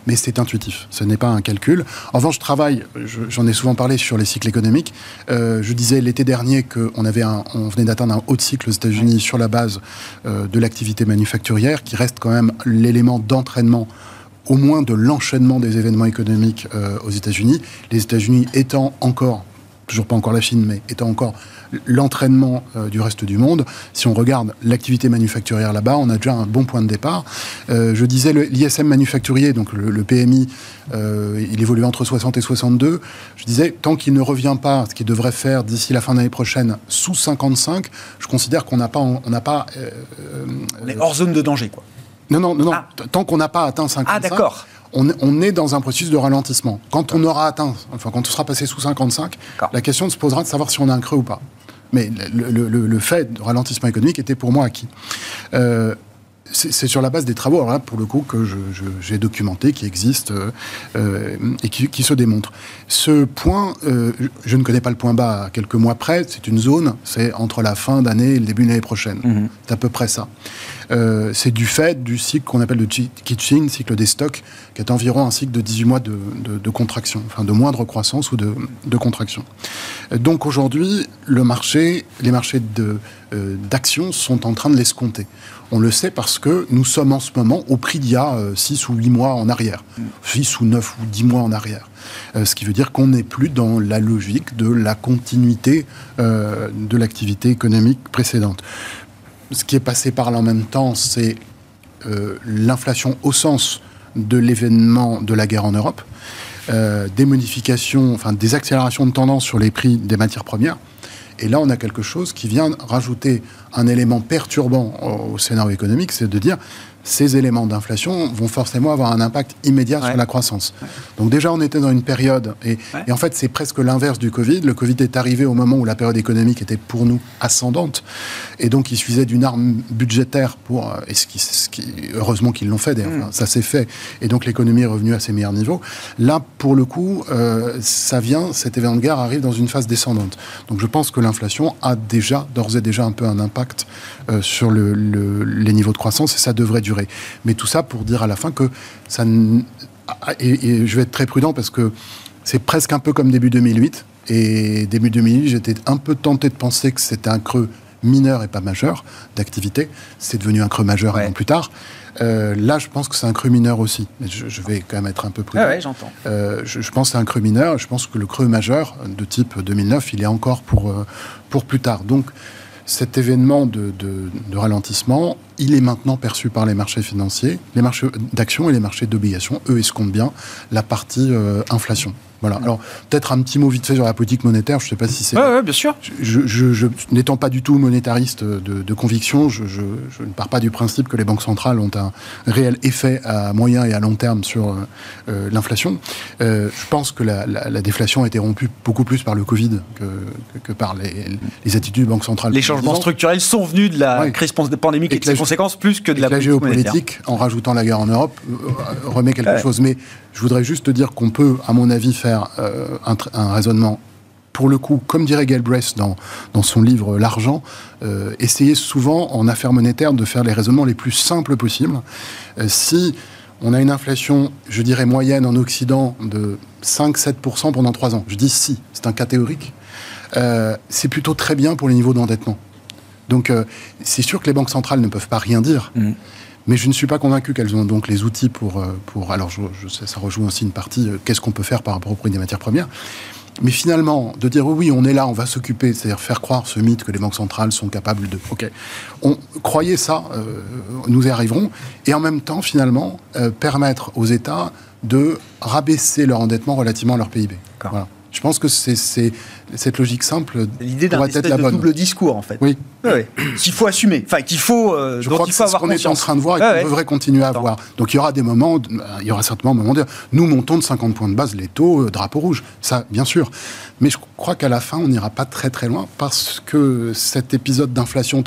Mais c'est intuitif, ce n'est pas un calcul. En revanche, je travaille, j'en ai souvent parlé sur les cycles économiques. Euh, je disais l'été dernier qu'on venait d'atteindre un haut de cycle aux États-Unis sur la base euh, de l'activité manufacturière, qui reste quand même l'élément d'entraînement au moins de l'enchaînement des événements économiques aux États-Unis. Les États-Unis étant encore toujours pas encore la Chine, mais étant encore l'entraînement euh, du reste du monde, si on regarde l'activité manufacturière là-bas, on a déjà un bon point de départ. Euh, je disais l'ISM manufacturier, donc le, PMI, euh, il évolue entre 60 et 62. Je disais, tant qu'il ne revient pas, ce qu'il devrait faire d'ici la fin de l'année prochaine, sous 55, je considère qu'on n'a pas... On n'a pas on est hors zone de danger, quoi. Non, non, non, ah. tant qu'on n'a pas atteint 55. Ah, d'accord on, est dans un processus de ralentissement. Quand on aura atteint, enfin quand on sera passé sous 55, la question se posera de savoir si on a un creux ou pas. Mais le, fait de ralentissement économique était pour moi acquis. Euh, c'est sur la base des travaux, alors là, pour le coup, que j'ai documenté, qui existent euh, et qui, se démontrent. Ce point, euh, je ne connais pas le point bas à quelques mois près, c'est une zone, c'est entre la fin d'année et le début de l'année prochaine. Mhm. C'est à peu près ça. Euh, c'est du fait du cycle qu'on appelle le kitchen, cycle des stocks, qui est environ un cycle de 18 mois de, contraction, enfin de moindre croissance ou de, contraction. Donc aujourd'hui, les marchés d'actions sont en train de l'escompter. On le sait parce que nous sommes en ce moment au prix d'il y a 6 euh, ou 8 mois en arrière, 6 ou 9 ou 10 mois en arrière. Euh, ce qui veut dire qu'on n'est plus dans la logique de la continuité euh, de l'activité économique précédente. Ce qui est passé par là en même temps, c'est l'inflation au sens de l'événement de la guerre en Europe, des modifications, enfin des accélérations de tendance sur les prix des matières premières. Et là, on a quelque chose qui vient rajouter un élément perturbant au, scénario économique, c'est de dire ces éléments d'inflation vont forcément avoir un impact immédiat sur la croissance. Donc déjà, on était dans une période, et, en fait, c'est presque l'inverse du Covid. Le Covid est arrivé au moment où la période économique était pour nous ascendante, et donc il suffisait d'une arme budgétaire pour, et ce qui, ce qui heureusement qu'ils l'ont fait, d'ailleurs, mm. ça s'est fait, et donc l'économie est revenue à ses meilleurs niveaux. Là, pour le coup, euh, ça vient, cet événement de guerre arrive dans une phase descendante. Donc je pense que l'inflation a déjà, d'ores et déjà, un peu un impact euh, sur le, les niveaux de croissance, et ça devrait durer mais tout ça pour dire à la fin que ça. Et, je vais être très prudent parce que c'est presque un peu comme début 2008. Et début 2008, j'étais un peu tenté de penser que c'était un creux mineur et pas majeur d'activité. C'est devenu un creux majeur un an plus tard. Euh, là, je pense que c'est un creux mineur aussi. Je, je, vais quand même être un peu prudent. Ah j'entends. Euh, je, pense que c'est un creux mineur. Je pense que le creux majeur de type 2009, il est encore pour, euh, pour plus tard. Donc, cet événement de, ralentissement, il est maintenant perçu par les marchés financiers, les marchés d'actions et les marchés d'obligations. Eux escomptent bien la partie euh, inflation. Voilà. Alors, peut-être un petit mot vite fait sur la politique monétaire. Je ne sais pas si c'est. Oui, bien sûr. Je, n'étant pas du tout monétariste de, conviction, je, ne pars pas du principe que les banques centrales ont un réel effet à moyen et à long terme sur euh, euh, l'inflation. Euh, je pense que la, déflation a été rompue beaucoup plus par le Covid que, par les, attitudes des banques centrales. Les changements structurels sont venus de la crise pandémique et, de ses conséquences plus que de la, la géopolitique, en rajoutant la guerre en Europe, remet quelque chose. Mais je voudrais juste dire qu'on peut, à mon avis, faire euh, un, raisonnement pour le coup, comme dirait Galbraith dans, dans son livre L'argent, euh, essayer souvent en affaires monétaires de faire les raisonnements les plus simples possibles. Euh, si on a une inflation, je dirais moyenne en Occident de 5-7% pendant 3 ans, je dis si, c'est un cas théorique, c'est plutôt très bien pour les niveaux d'endettement. Donc c'est sûr que les banques centrales ne peuvent pas rien dire. Mmh. Mais je ne suis pas convaincu qu'elles ont donc les outils pour... Euh, pour alors, je, ça rejoint aussi une partie, euh, qu'est-ce qu'on peut faire par rapport au prix des matières premières mais finalement, de dire oui, on est là, on va s'occuper, c'est-à-dire faire croire ce mythe que les banques centrales sont capables de. Ok, on croyez ça, euh, nous y arriverons, et en même temps, finalement, permettre aux États de rabaisser leur endettement relativement à leur PIB. Voilà. Je pense que c'est cette logique simple. L'idée d'un espèce de double discours, en fait. Oui. qu'il faut assumer. Enfin, qu'il faut. Euh, Je crois que c'est ce qu'on est en train de voir et qu'on devrait continuer à voir. Donc il y aura des moments, il y aura certainement un moment de nous montons de 50 points de base les taux, euh, drapeau rouge. Ça, bien sûr. Mais je crois qu'à la fin, on n'ira pas très très loin parce que cet épisode d'inflation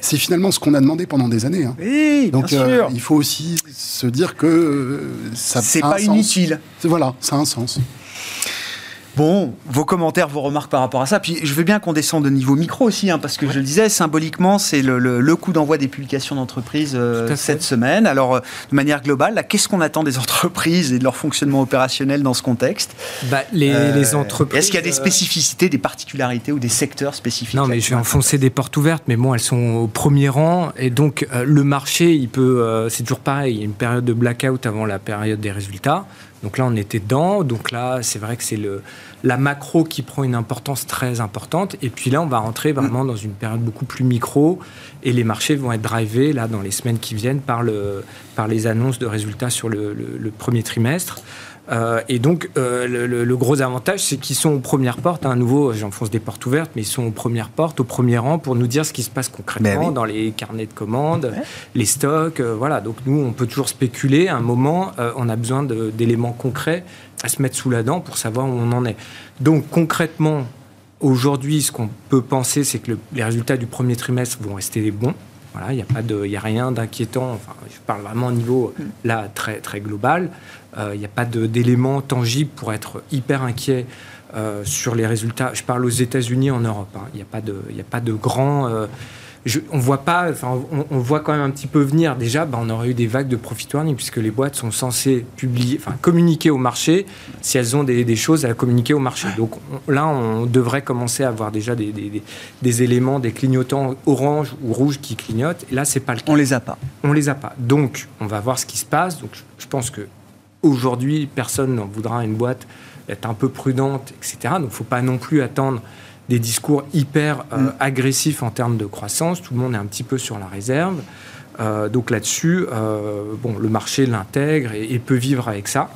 c'est finalement ce qu'on a demandé pendant des années. Hein. Oui, Donc bien sûr. il faut aussi se dire que euh, ça. C'est pas inutile. Voilà, ça a un sens. Bon, vos commentaires, vos remarques par rapport à ça. Puis je veux bien qu'on descende de niveau micro aussi, hein, parce que je le disais, symboliquement, c'est le, le, coup d'envoi des publications d'entreprises euh, cette semaine. Alors, euh, de manière globale, qu'est-ce qu'on attend des entreprises et de leur fonctionnement opérationnel dans ce contexte? Bah, les, euh, les, entreprises. Est-ce qu'il y a des spécificités, des particularités ou des secteurs spécifiques Non, mais je vais enfoncer des portes ouvertes, mais bon, elles sont au premier rang. Et donc, le marché, il peut. c'est toujours pareil, il y a une période de blackout avant la période des résultats Donc là, on était dedans. Donc là, c'est vrai que c'est le, la macro qui prend une importance très importante. Et puis là, on va rentrer vraiment dans une période beaucoup plus micro. Et les marchés vont être drivés, là, dans les semaines qui viennent, par, le, par les annonces de résultats sur le premier trimestre. Euh, et donc, euh, le, gros avantage, c'est qu'ils sont aux premières portes. Hein. À nouveau, j'enfonce des portes ouvertes, mais ils sont aux premières portes, au premier rang, pour nous dire ce qui se passe concrètement ben dans les carnets de commandes, les stocks. Euh, voilà. Donc, nous, on peut toujours spéculer. À un moment, on a besoin d'éléments concrets à se mettre sous la dent pour savoir où on en est. Donc, concrètement, aujourd'hui, ce qu'on peut penser, c'est que les résultats du premier trimestre vont rester bons. Voilà, il n'y a, pas de, a rien d'inquiétant. Enfin, je parle vraiment au niveau mm. là très, très global. Euh, il n'y a pas d'éléments tangibles pour être hyper inquiet euh, sur les résultats. Je parle aux États-Unis, en Europe. Hein. Il n'y a, pas de, a pas de grand. Euh, on voit pas, enfin, on, voit quand même un petit peu venir. Déjà, bah, on aurait eu des vagues de profit warning puisque les boîtes sont censées publier, enfin, communiquer au marché si elles ont des, choses à communiquer au marché. Donc là, on devrait commencer à avoir déjà des, des, éléments, des clignotants orange ou rouge qui clignotent. Et là, c'est pas le cas. On les a pas. On les a pas. Donc, on va voir ce qui se passe. Donc, je pense que aujourd'hui, personne n'en voudra une boîte être un peu prudente, etc. Donc, il ne faut pas non plus attendre des discours hyper euh, mm. agressifs en termes de croissance. Tout le monde est un petit peu sur la réserve. Euh, donc là-dessus, euh, bon, le marché l'intègre et, peut vivre avec ça.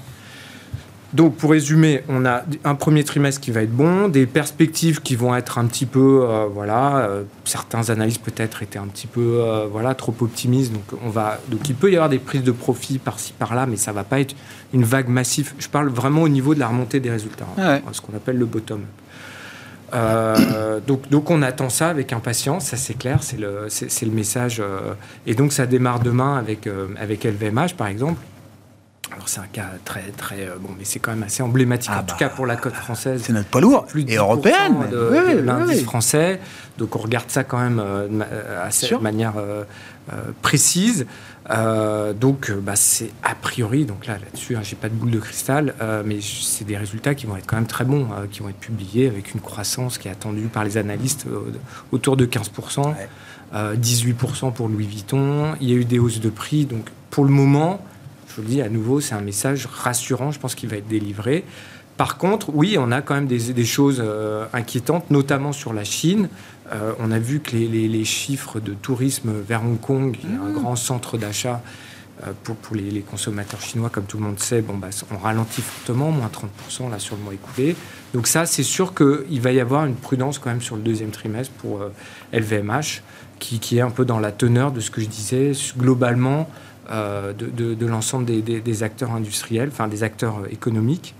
Donc pour résumer, on a un premier trimestre qui va être bon, des perspectives qui vont être un petit peu, voilà, certains analystes peut-être étaient un petit peu, voilà, trop optimistes. Donc on va, donc il peut y avoir des prises de profit par-ci par-là, mais ça va pas être une vague massive. Je parle vraiment au niveau de la remontée des résultats, hein, ce qu'on appelle le bottom. Euh, donc, donc on attend ça avec impatience, ça c'est clair, c'est le, c'est, le message. Euh, et donc ça démarre demain avec, euh, avec LVMH par exemple. Alors c'est un cas très très bon, mais c'est quand même assez emblématique ah en tout bah, cas pour la côte française. C'est notre poids lourd plus et européenne. De, l'indice français. Donc on regarde ça quand même assez, de manière précise. Euh, donc, euh, bah, c'est a priori, donc là, là-dessus, hein, j'ai pas de boule de cristal, euh, mais c'est des résultats qui vont être quand même très bons, qui vont être publiés avec une croissance qui est attendue par les analystes autour de 15%, 18% pour Louis Vuitton. Il y a eu des hausses de prix, donc pour le moment, je vous le dis à nouveau, c'est un message rassurant, je pense qu'il va être délivré. Par contre, oui, on a quand même des, choses inquiétantes, notamment sur la Chine. Euh, on a vu que les, chiffres de tourisme vers Hong Kong, qui est un mmh. grand centre d'achat euh, pour, les, consommateurs chinois, comme tout le monde sait, bon, bah, on ralentit fortement, moins 30% là, sur le mois écoulé. Donc ça, c'est sûr qu'il va y avoir une prudence quand même sur le deuxième trimestre pour LVMH, euh, qui, est un peu dans la teneur de ce que je disais globalement de, l'ensemble des, acteurs industriels, enfin des acteurs économiques.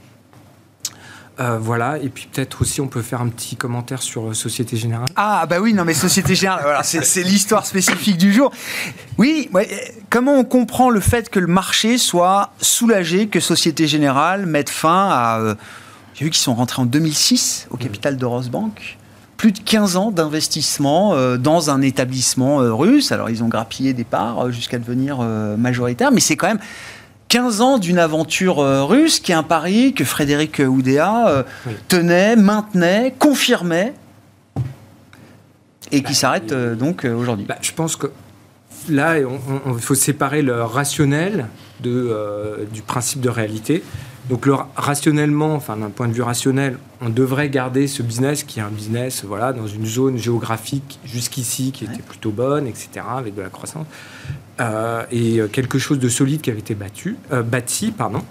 Euh, voilà, et puis peut-être aussi on peut faire un petit commentaire sur euh, Société Générale. Ah bah oui, non mais Société Générale, voilà, c'est l'histoire spécifique du jour. Oui, comment on comprend le fait que le marché soit soulagé, que Société Générale mette fin à... Euh, j'ai vu qu'ils sont rentrés en 2006 au capital de Rosbank plus de 15 ans d'investissement dans un établissement russe. Alors, ils ont grappillé des parts jusqu'à devenir majoritaire, mais c'est quand même 15 ans d'une aventure euh, russe, qui est un pari que Frédéric Oudéa euh, tenait, maintenait, confirmait, et qui bah, s'arrête euh, donc aujourd'hui. Bah, je pense que là, il faut séparer le rationnel de, du principe de réalité. Donc rationnellement, enfin d'un point de vue rationnel, on devrait garder ce business qui est un business voilà dans une zone géographique jusqu'ici qui était plutôt bonne, etc. avec de la croissance. Euh, et euh, quelque chose de solide qui avait été battu, euh, bâti, pardon.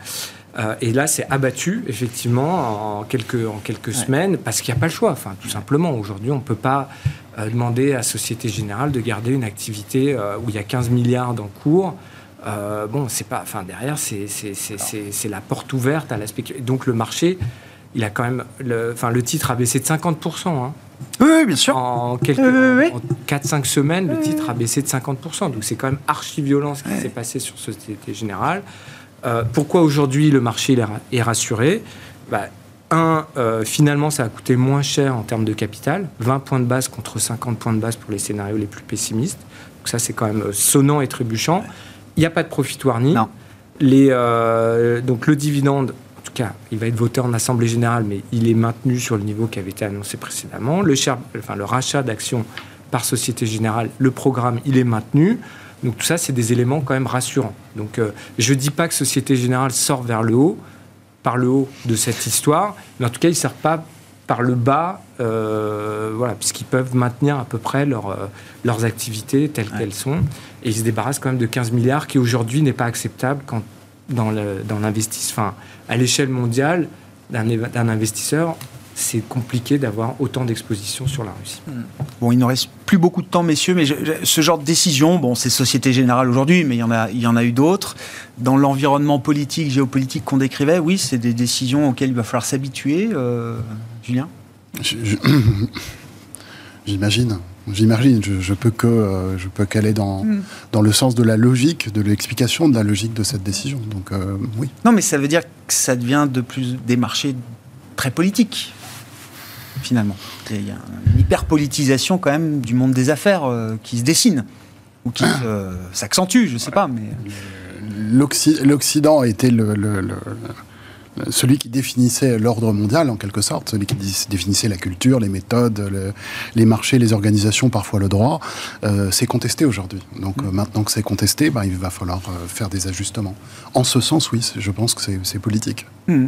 et là, c'est abattu, effectivement, en quelques, en quelques semaines, parce qu'il n'y a pas le choix. Enfin, tout simplement, aujourd'hui, on ne peut pas demander à Société Générale de garder une activité où il y a 15 milliards en cours. bon, c'est pas. Enfin, derrière, c'est la porte ouverte à la spéculation. Donc, le marché, il a quand même. Le, enfin, le titre a baissé de 50%. Hein. Oui, bien sûr. En, quelques, 4-5 semaines, le titre a baissé de 50%. Donc c'est quand même archi violent ce qui s'est passé sur Société Générale. Euh, pourquoi aujourd'hui le marché est rassuré? Bah, Un, euh, finalement, ça a coûté moins cher en termes de capital, 20 points de base contre 50 points de base pour les scénarios les plus pessimistes. Donc ça, c'est quand même euh, sonnant et trébuchant. Il n'y a pas de profit warning. Non. Les, donc le dividende, il va être voté en Assemblée générale, mais il est maintenu sur le niveau qui avait été annoncé précédemment. Le, enfin, le rachat d'actions par Société Générale, le programme, il est maintenu. Donc tout ça, c'est des éléments quand même rassurants. Donc euh, je ne dis pas que Société Générale sort vers le haut, par le haut de cette histoire, mais en tout cas, ils ne sortent pas par le bas, euh, voilà, puisqu'ils peuvent maintenir à peu près leur, euh, leurs activités telles qu'elles sont. Et ils se débarrassent quand même de 15 milliards, qui aujourd'hui n'est pas acceptable quand, dans l'investissement, enfin, à l'échelle mondiale d'un investisseur c'est compliqué d'avoir autant d'exposition sur la Russie. Hmm. Bon, il ne reste plus beaucoup de temps, messieurs, mais ce genre de décision, bon, c'est Société Générale aujourd'hui, mais il y en a, il y en a eu d'autres. Dans l'environnement politique, géopolitique qu'on décrivait, oui, c'est des décisions auxquelles il va falloir s'habituer. Euh, Julien? J'imagine. J'imagine, je, peux que euh, je peux qu'aller dans, hmm. dans le sens de la logique, de l'explication de la logique de cette décision. Donc euh, oui. Non, mais ça veut dire que ça devient de plus des marchés très politiques finalement. Il y a une hyper-politisation quand même du monde des affaires euh, qui se dessine, ou qui s'accentue, je ne sais pas. mais L'Occident était le, celui qui définissait l'ordre mondial en quelque sorte, celui qui définissait la culture, les méthodes, les marchés, les organisations, parfois le droit, euh, c'est contesté aujourd'hui. Donc euh, maintenant que c'est contesté, bah, il va falloir faire des ajustements. En ce sens, oui, je pense que c'est politique. Mm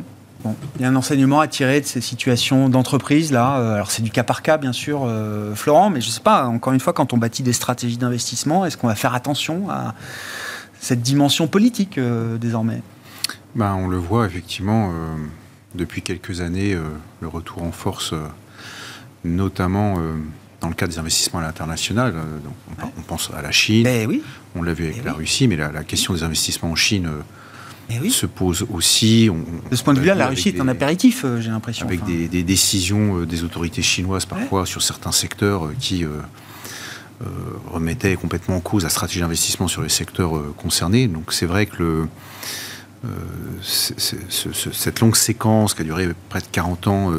il y a un enseignement à tirer de ces situations d'entreprise là. Euh, alors c'est du cas par cas bien sûr, euh, Florent, mais je ne sais pas. Encore une fois, quand on bâtit des stratégies d'investissement, est-ce qu'on va faire attention à cette dimension politique euh, désormais? Ben, on le voit effectivement depuis quelques années, le retour en force, notamment dans le cadre des investissements à l'international. on, pense à la Chine, ben oui. on l'a vu avec la Russie, mais la, question des investissements en Chine eh se pose aussi. de ce point de vue-là, la Russie est un apéritif, euh, j'ai l'impression. Avec des, décisions euh, des autorités chinoises parfois sur certains secteurs euh, qui remettaient complètement en cause la stratégie d'investissement sur les secteurs concernés. Donc c'est vrai que cette longue séquence qui a duré près de 40 ans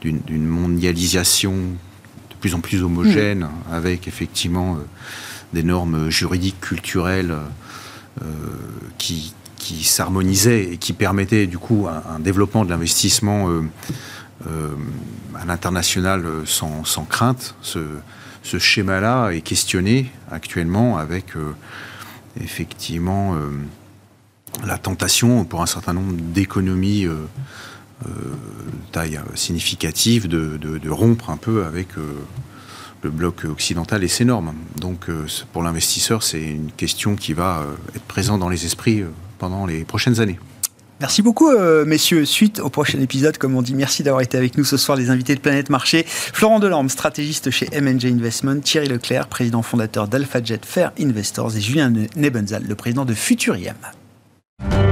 d'une mondialisation de plus en plus homogène, hmm. avec effectivement des normes juridiques, culturelles qui, qui s'harmonisait et qui permettait du coup un, développement de l'investissement euh, euh, à l'international euh, sans, crainte. Ce, schéma-là est questionné actuellement avec effectivement la tentation pour un certain nombre d'économies de taille significative de, rompre un peu avec le bloc occidental et ses normes. Donc pour l'investisseur, c'est une question qui va être présente dans les esprits pendant les prochaines années. Merci beaucoup, euh, messieurs. Suite au prochain épisode, comme on dit, merci d'avoir été avec nous ce soir, les invités de Planète Marché. Florent Delorme, stratégiste chez MNJ Investment, Thierry Leclerc, président fondateur d'AlphaJet Fair Investors, et Julien Nebenzal, le président de Futuriam. you.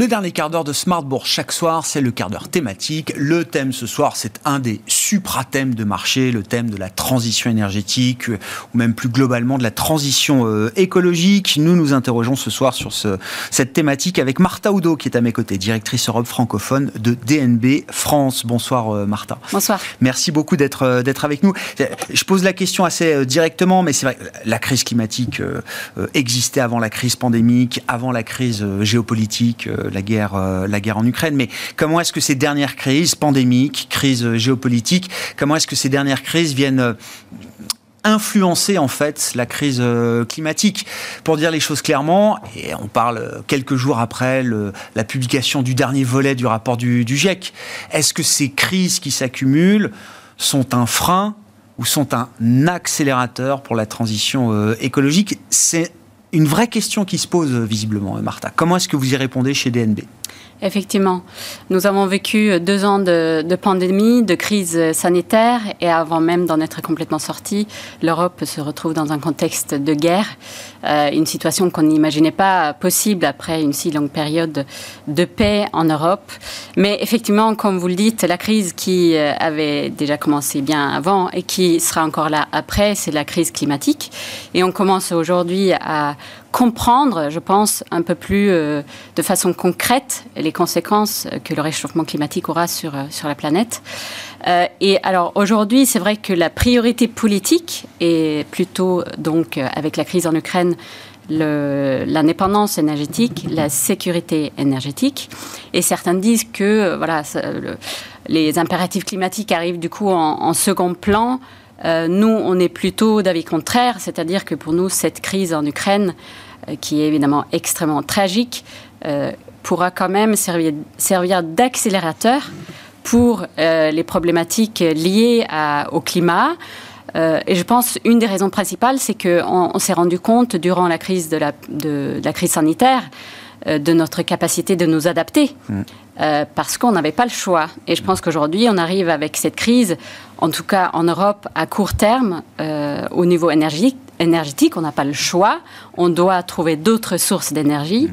Le dernier quart d'heure de Smartbourg chaque soir, c'est le quart d'heure thématique. Le thème ce soir, c'est un des supra-thèmes de marché, le thème de la transition énergétique, euh, ou même plus globalement de la transition euh, écologique. Nous nous interrogeons ce soir sur ce, cette thématique avec Martha Oudot, qui est à mes côtés, directrice Europe francophone de DNB France. Bonsoir euh, Martha. Bonsoir. Merci beaucoup d'être d'être avec nous. Je pose la question assez directement, mais c'est vrai, la crise climatique existait avant la crise pandémique, avant la crise géopolitique la guerre, euh, la guerre en Ukraine. Mais comment est-ce que ces dernières crises pandémiques, crises géopolitiques, comment est-ce que ces dernières crises viennent euh, influencer en fait la crise euh, climatique? Pour dire les choses clairement, et on parle quelques jours après la publication du dernier volet du rapport du, GIEC, est-ce que ces crises qui s'accumulent sont un frein ou sont un accélérateur pour la transition écologique? Une vraie question qui se pose visiblement, Martha. Comment est-ce que vous y répondez chez DNB Effectivement. Nous avons vécu deux ans de, pandémie, de crise sanitaire, et avant même d'en être complètement sorti, l'Europe se retrouve dans un contexte de guerre, euh, une situation qu'on n'imaginait pas possible après une si longue période de paix en Europe. Mais effectivement, comme vous le dites, la crise qui euh, avait déjà commencé bien avant et qui sera encore là après, c'est la crise climatique. Et on commence aujourd'hui à comprendre, je pense, un peu plus euh, de façon concrète les conséquences que le réchauffement climatique aura sur, euh, sur la planète. Euh, et alors aujourd'hui, c'est vrai que la priorité politique est plutôt, donc, avec la crise en Ukraine, l'indépendance énergétique, la sécurité énergétique. Et certains disent que voilà, les impératifs climatiques arrivent du coup en, en second plan nous, on est plutôt d'avis contraire, c'est-à-dire que pour nous, cette crise en Ukraine, qui est évidemment extrêmement tragique, pourra quand même servir, d'accélérateur pour les problématiques liées au climat, euh, et je pense une des raisons principales, c'est qu'on on, s'est rendu compte durant la crise de la, crise sanitaire euh, de notre capacité de nous adapter. Mm. Euh, parce qu'on n'avait pas le choix. Et je pense qu'aujourd'hui, on arrive avec cette crise, en tout cas en Europe, à court terme, au niveau énergétique, énergétique on n'a pas le choix. On doit trouver d'autres sources d'énergie. Mm.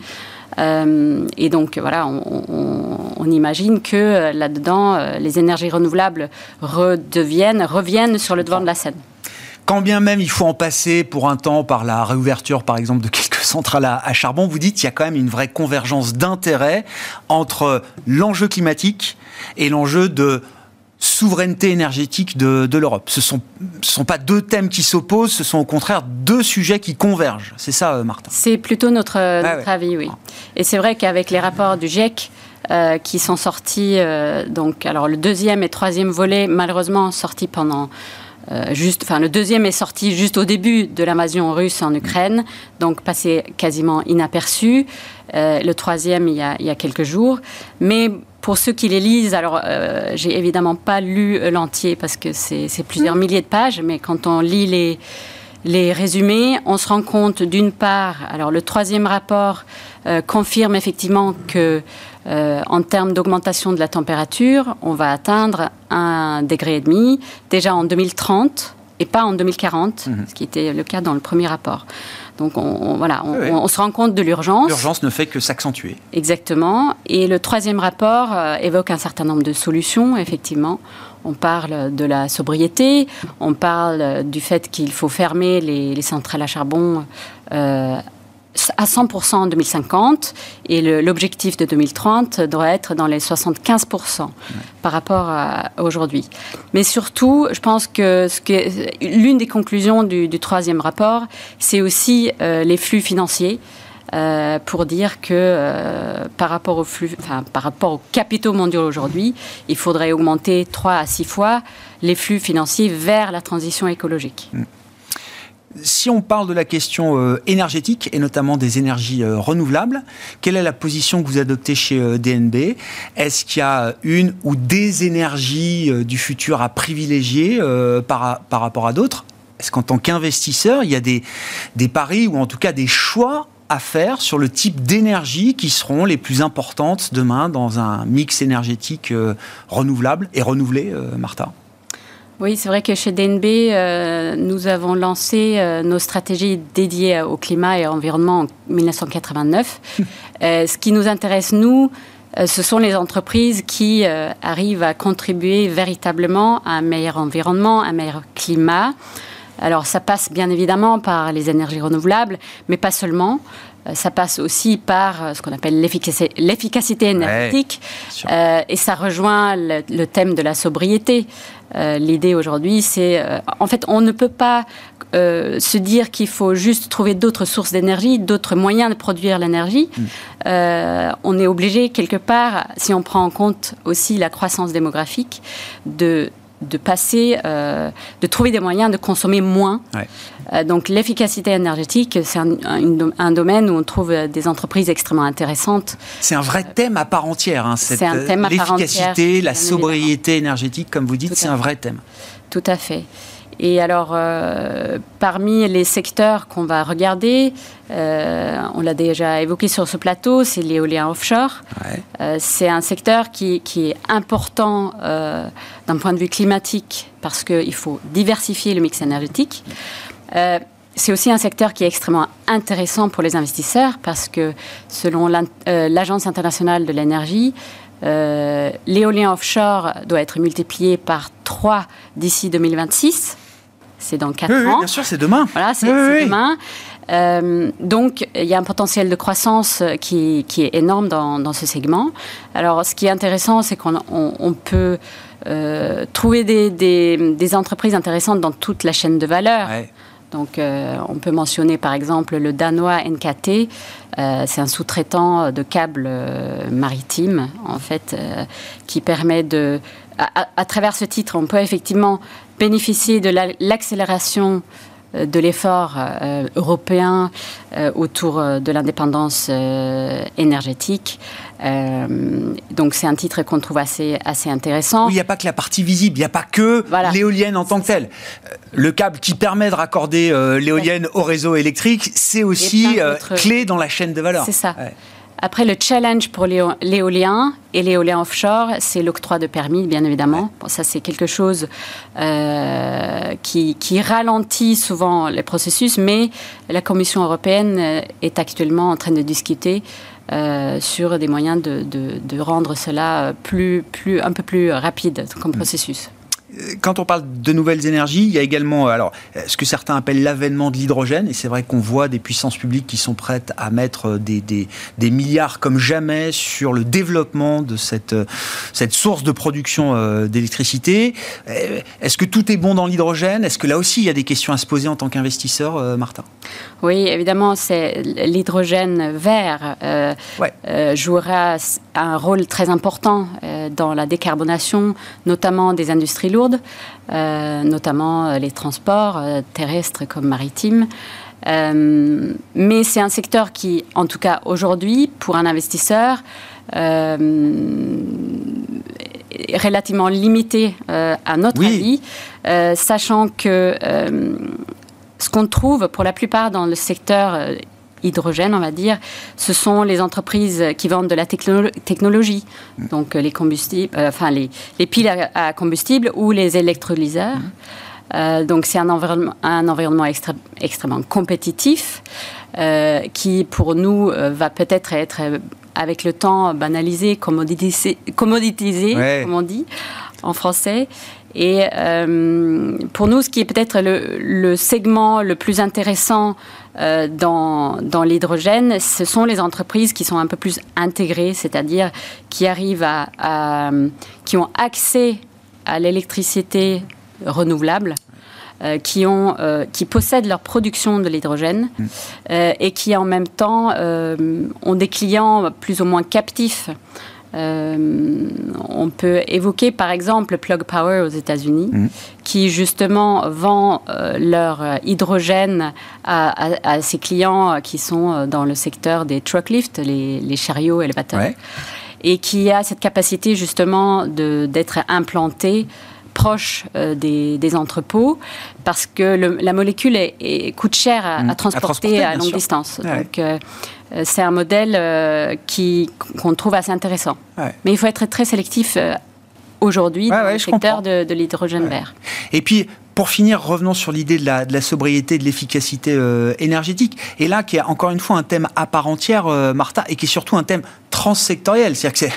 Euh, et donc, voilà, on, imagine que euh, là-dedans, euh, les énergies renouvelables redeviennent, reviennent sur le devant de la scène. Quand bien même il faut en passer pour un temps par la réouverture, par exemple, de quelques centrales à, charbon, vous dites qu'il y a quand même une vraie convergence d'intérêts entre l'enjeu climatique et l'enjeu de souveraineté énergétique de, l'Europe. Ce ne sont, sont pas deux thèmes qui s'opposent, ce sont au contraire deux sujets qui convergent. C'est ça, euh, Martin? C'est plutôt notre, ah avis, oui. Et c'est vrai qu'avec les rapports du GIEC, euh, qui sont sortis, euh, donc, alors le deuxième et troisième volet, malheureusement sortis pendant juste, enfin, le deuxième est sorti juste au début de l'invasion russe en Ukraine, donc passé quasiment inaperçu. le troisième, il y, a, il y a quelques jours. Mais pour ceux qui les lisent, alors euh, j'ai évidemment pas lu l'entier parce que c'est plusieurs mm. milliers de pages, mais quand on lit les, les résumés, on se rend compte d'une part, alors le troisième rapport euh, confirme effectivement que euh, en termes d'augmentation de la température, on va atteindre un degré et demi déjà en 2030 et pas en 2040, mm-hmm. ce qui était le cas dans le premier rapport. Donc on, voilà, on, se rend compte de l'urgence. L'urgence ne fait que s'accentuer. Exactement. Et le troisième rapport euh, évoque un certain nombre de solutions, effectivement. On parle de la sobriété, on parle du fait qu'il faut fermer les, centrales à charbon euh, à 100% en 2050 et l'objectif de 2030 doit être dans les 75% par rapport à aujourd'hui. Mais surtout, je pense que, l'une des conclusions du, troisième rapport, c'est aussi euh, les flux financiers. Euh, pour dire que euh, par rapport aux flux, enfin, par rapport aux capitaux mondiaux aujourd'hui, il faudrait augmenter 3 à 6 fois les flux financiers vers la transition écologique. Mm si on parle de la question euh, énergétique et notamment des énergies euh, renouvelables, quelle est la position que vous adoptez chez euh, DNB Est-ce qu'il y a une ou des énergies du futur à privilégier par, rapport à d'autres? Est-ce qu'en tant qu'investisseur, il y a des, des paris ou en tout cas des choix à faire sur le type d'énergie qui seront les plus importantes demain dans un mix énergétique renouvelable et renouvelé, Martha? Oui, c'est vrai que chez DNB, euh, nous avons lancé euh, nos stratégies dédiées au climat et à l'environnement en 1989. Euh, ce qui nous intéresse, nous, ce sont les entreprises qui arrivent à contribuer véritablement à un meilleur environnement, un meilleur climat. Alors ça passe bien évidemment par les énergies renouvelables, mais pas seulement. Euh, ça passe aussi par euh, ce qu'on appelle l'efficacité énergétique. Euh, et ça rejoint le, thème de la sobriété. L'idée aujourd'hui, c'est... en fait, on ne peut pas se dire qu'il faut juste trouver d'autres sources d'énergie, d'autres moyens de produire l'énergie. Mm. on est obligé, quelque part, si on prend en compte aussi la croissance démographique, de de passer, euh, de trouver des moyens de consommer moins. Euh, donc l'efficacité énergétique, c'est un, domaine où on trouve des entreprises extrêmement intéressantes. C'est un vrai thème à part entière. Hein, c'est un thème à part entière. L'efficacité, la sobriété énergétique, comme vous dites, c'est un vrai thème. Tout à fait. Et alors, euh, parmi les secteurs qu'on va regarder, euh, on l'a déjà évoqué sur ce plateau, c'est l'éolien offshore. Euh, c'est un secteur qui, qui est important d'un point de vue climatique parce qu'il faut diversifier le mix énergétique. C'est aussi un secteur qui est extrêmement intéressant pour les investisseurs parce que selon l'Agence internationale de l'énergie, l'éolien offshore doit être multiplié par 3 d'ici 2026 c'est dans 4 ans. bien sûr, c'est demain. Voilà, c'est demain. Euh, donc, il y a un potentiel de croissance qui, qui est énorme dans, dans, ce segment. Alors, ce qui est intéressant, c'est qu'on on, peut euh, trouver des, des, des, entreprises intéressantes dans toute la chaîne de valeur. Donc, euh, on peut mentionner par exemple le danois NKT. c'est un sous-traitant de câbles maritimes, en fait, qui permet de à, travers ce titre, on peut effectivement bénéficier de l'accélération euh, de l'effort euh, européen euh, autour de l'indépendance énergétique. donc c'est un titre qu'on trouve assez, assez intéressant. il n'y a pas que la partie visible, il n'y a pas que l'éolienne en tant que telle. Le câble qui permet de raccorder l'éolienne au réseau électrique, c'est aussi clé dans la chaîne de valeur. C'est ça. Après, le challenge pour l'éolien et l'éolien offshore, c'est l'octroi de permis, bien évidemment. ça, c'est quelque chose euh, qui, ralentit souvent les processus, mais la Commission européenne euh, est actuellement en train de discuter euh, sur des moyens de, de, rendre cela plus, plus, un peu plus rapide comme mm. processus quand on parle de nouvelles énergies, il y a également euh, alors ce que certains appellent l'avènement de l'hydrogène, et c'est vrai qu'on voit des puissances publiques qui sont prêtes à mettre euh, des, des, des, milliards comme jamais sur le développement de cette, euh, cette source de production d'électricité. Est-ce que tout est bon dans l'hydrogène? Est-ce que là aussi il y a des questions à se poser en tant qu'investisseur, Martin? Oui, évidemment, c'est l'hydrogène vert jouera un rôle très important dans la décarbonation, notamment des industries lourdes euh, notamment euh, les transports euh, terrestres comme maritimes. mais c'est un secteur qui, en tout cas aujourd'hui, pour un investisseur, est relativement limité à notre avis, sachant que ce qu'on trouve pour la plupart dans le secteur hydrogène, on va dire, ce sont les entreprises qui vendent de la technologie, donc euh, les combustibles, euh, enfin les, piles à, combustible ou les électrolyseurs. Euh, donc c'est un environnement, un environnement extrêmement compétitif qui pour nous va peut-être être avec le temps banalisé, commoditisé, commoditisé comme on dit en français. Et pour nous, ce qui est peut-être le, le, segment le plus intéressant euh, dans, dans l'hydrogène, ce sont les entreprises qui sont un peu plus intégrées, c'est-à-dire qui arrivent à, qui ont accès à l'électricité renouvelable. Euh, qui, ont, euh, qui possèdent leur production de l'hydrogène mmh. et qui en même temps ont des clients plus ou moins captifs on peut évoquer par exemple Plug Power aux États-Unis, mm. qui justement vend euh, leur hydrogène à, ses clients qui sont dans le secteur des truck lifts, les, chariots élévateurs, et qui a cette capacité justement d'être implanté proche euh, des, entrepôts parce que la molécule est, coûte cher à, mm. transporter à, longue distance. Donc, euh, c'est un modèle euh, qui, qu'on trouve assez intéressant. Mais il faut être très sélectif euh, aujourd'hui dans le secteur de, de l'hydrogène vert. Et puis, pour finir, revenons sur l'idée de la, de la, sobriété, de l'efficacité énergétique. Et là, qui est encore une fois un thème à part entière, Martha, et qui est surtout un thème transsectoriel. C'est-à-dire que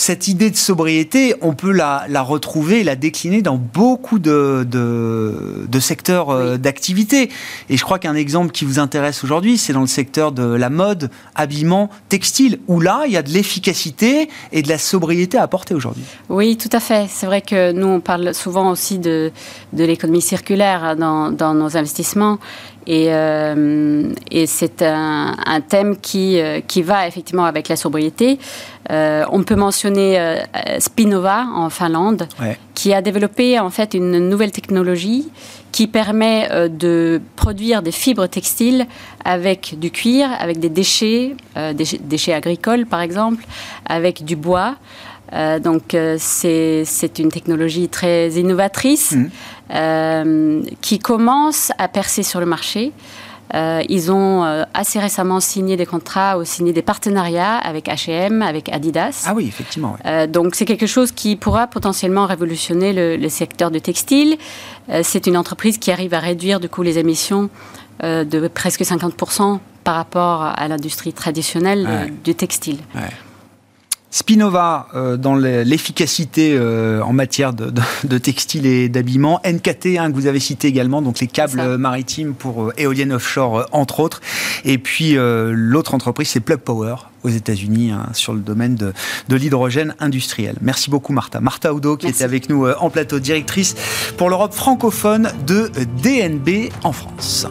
cette idée de sobriété, on peut la, retrouver, la décliner dans beaucoup de, de, secteurs euh, d'activité. Et je crois qu'un exemple qui vous intéresse aujourd'hui, c'est dans le secteur de la mode, habillement, textile, où là, il y a de l'efficacité et de la sobriété à apporter aujourd'hui. Oui, tout à fait. C'est vrai que nous, on parle souvent aussi de, de l'économie circulaire dans, dans nos investissements. Et, euh, et c'est un, un, thème qui, euh, qui va effectivement avec la sobriété. Euh, on peut mentionner euh, Spinova en Finlande, qui a développé en fait une nouvelle technologie qui permet euh, de produire des fibres textiles avec du cuir, avec des déchets, des déchets agricoles par exemple, avec du bois. Donc c'est une technologie très innovatrice. Mmh. Euh, qui commencent à percer sur le marché. Euh, ils ont euh, assez récemment signé des contrats ou signé des partenariats avec H&M, avec Adidas. Ah oui, effectivement. donc c'est quelque chose qui pourra potentiellement révolutionner le, secteur du textile. c'est une entreprise qui arrive à réduire du coup les émissions de presque 50% par rapport à l'industrie traditionnelle du textile. Ouais. Spinova euh, dans l'efficacité euh, en matière de, de, textile et d'habillement, NKT hein, que vous avez cité également, donc les câbles maritimes pour euh, éoliennes offshore entre autres, et puis l'autre entreprise c'est Plug Power aux États-Unis hein, sur le domaine de, de l'hydrogène industriel. Merci beaucoup Martha. Martha Oudo qui était avec nous en plateau, directrice pour l'Europe francophone de DNB en France.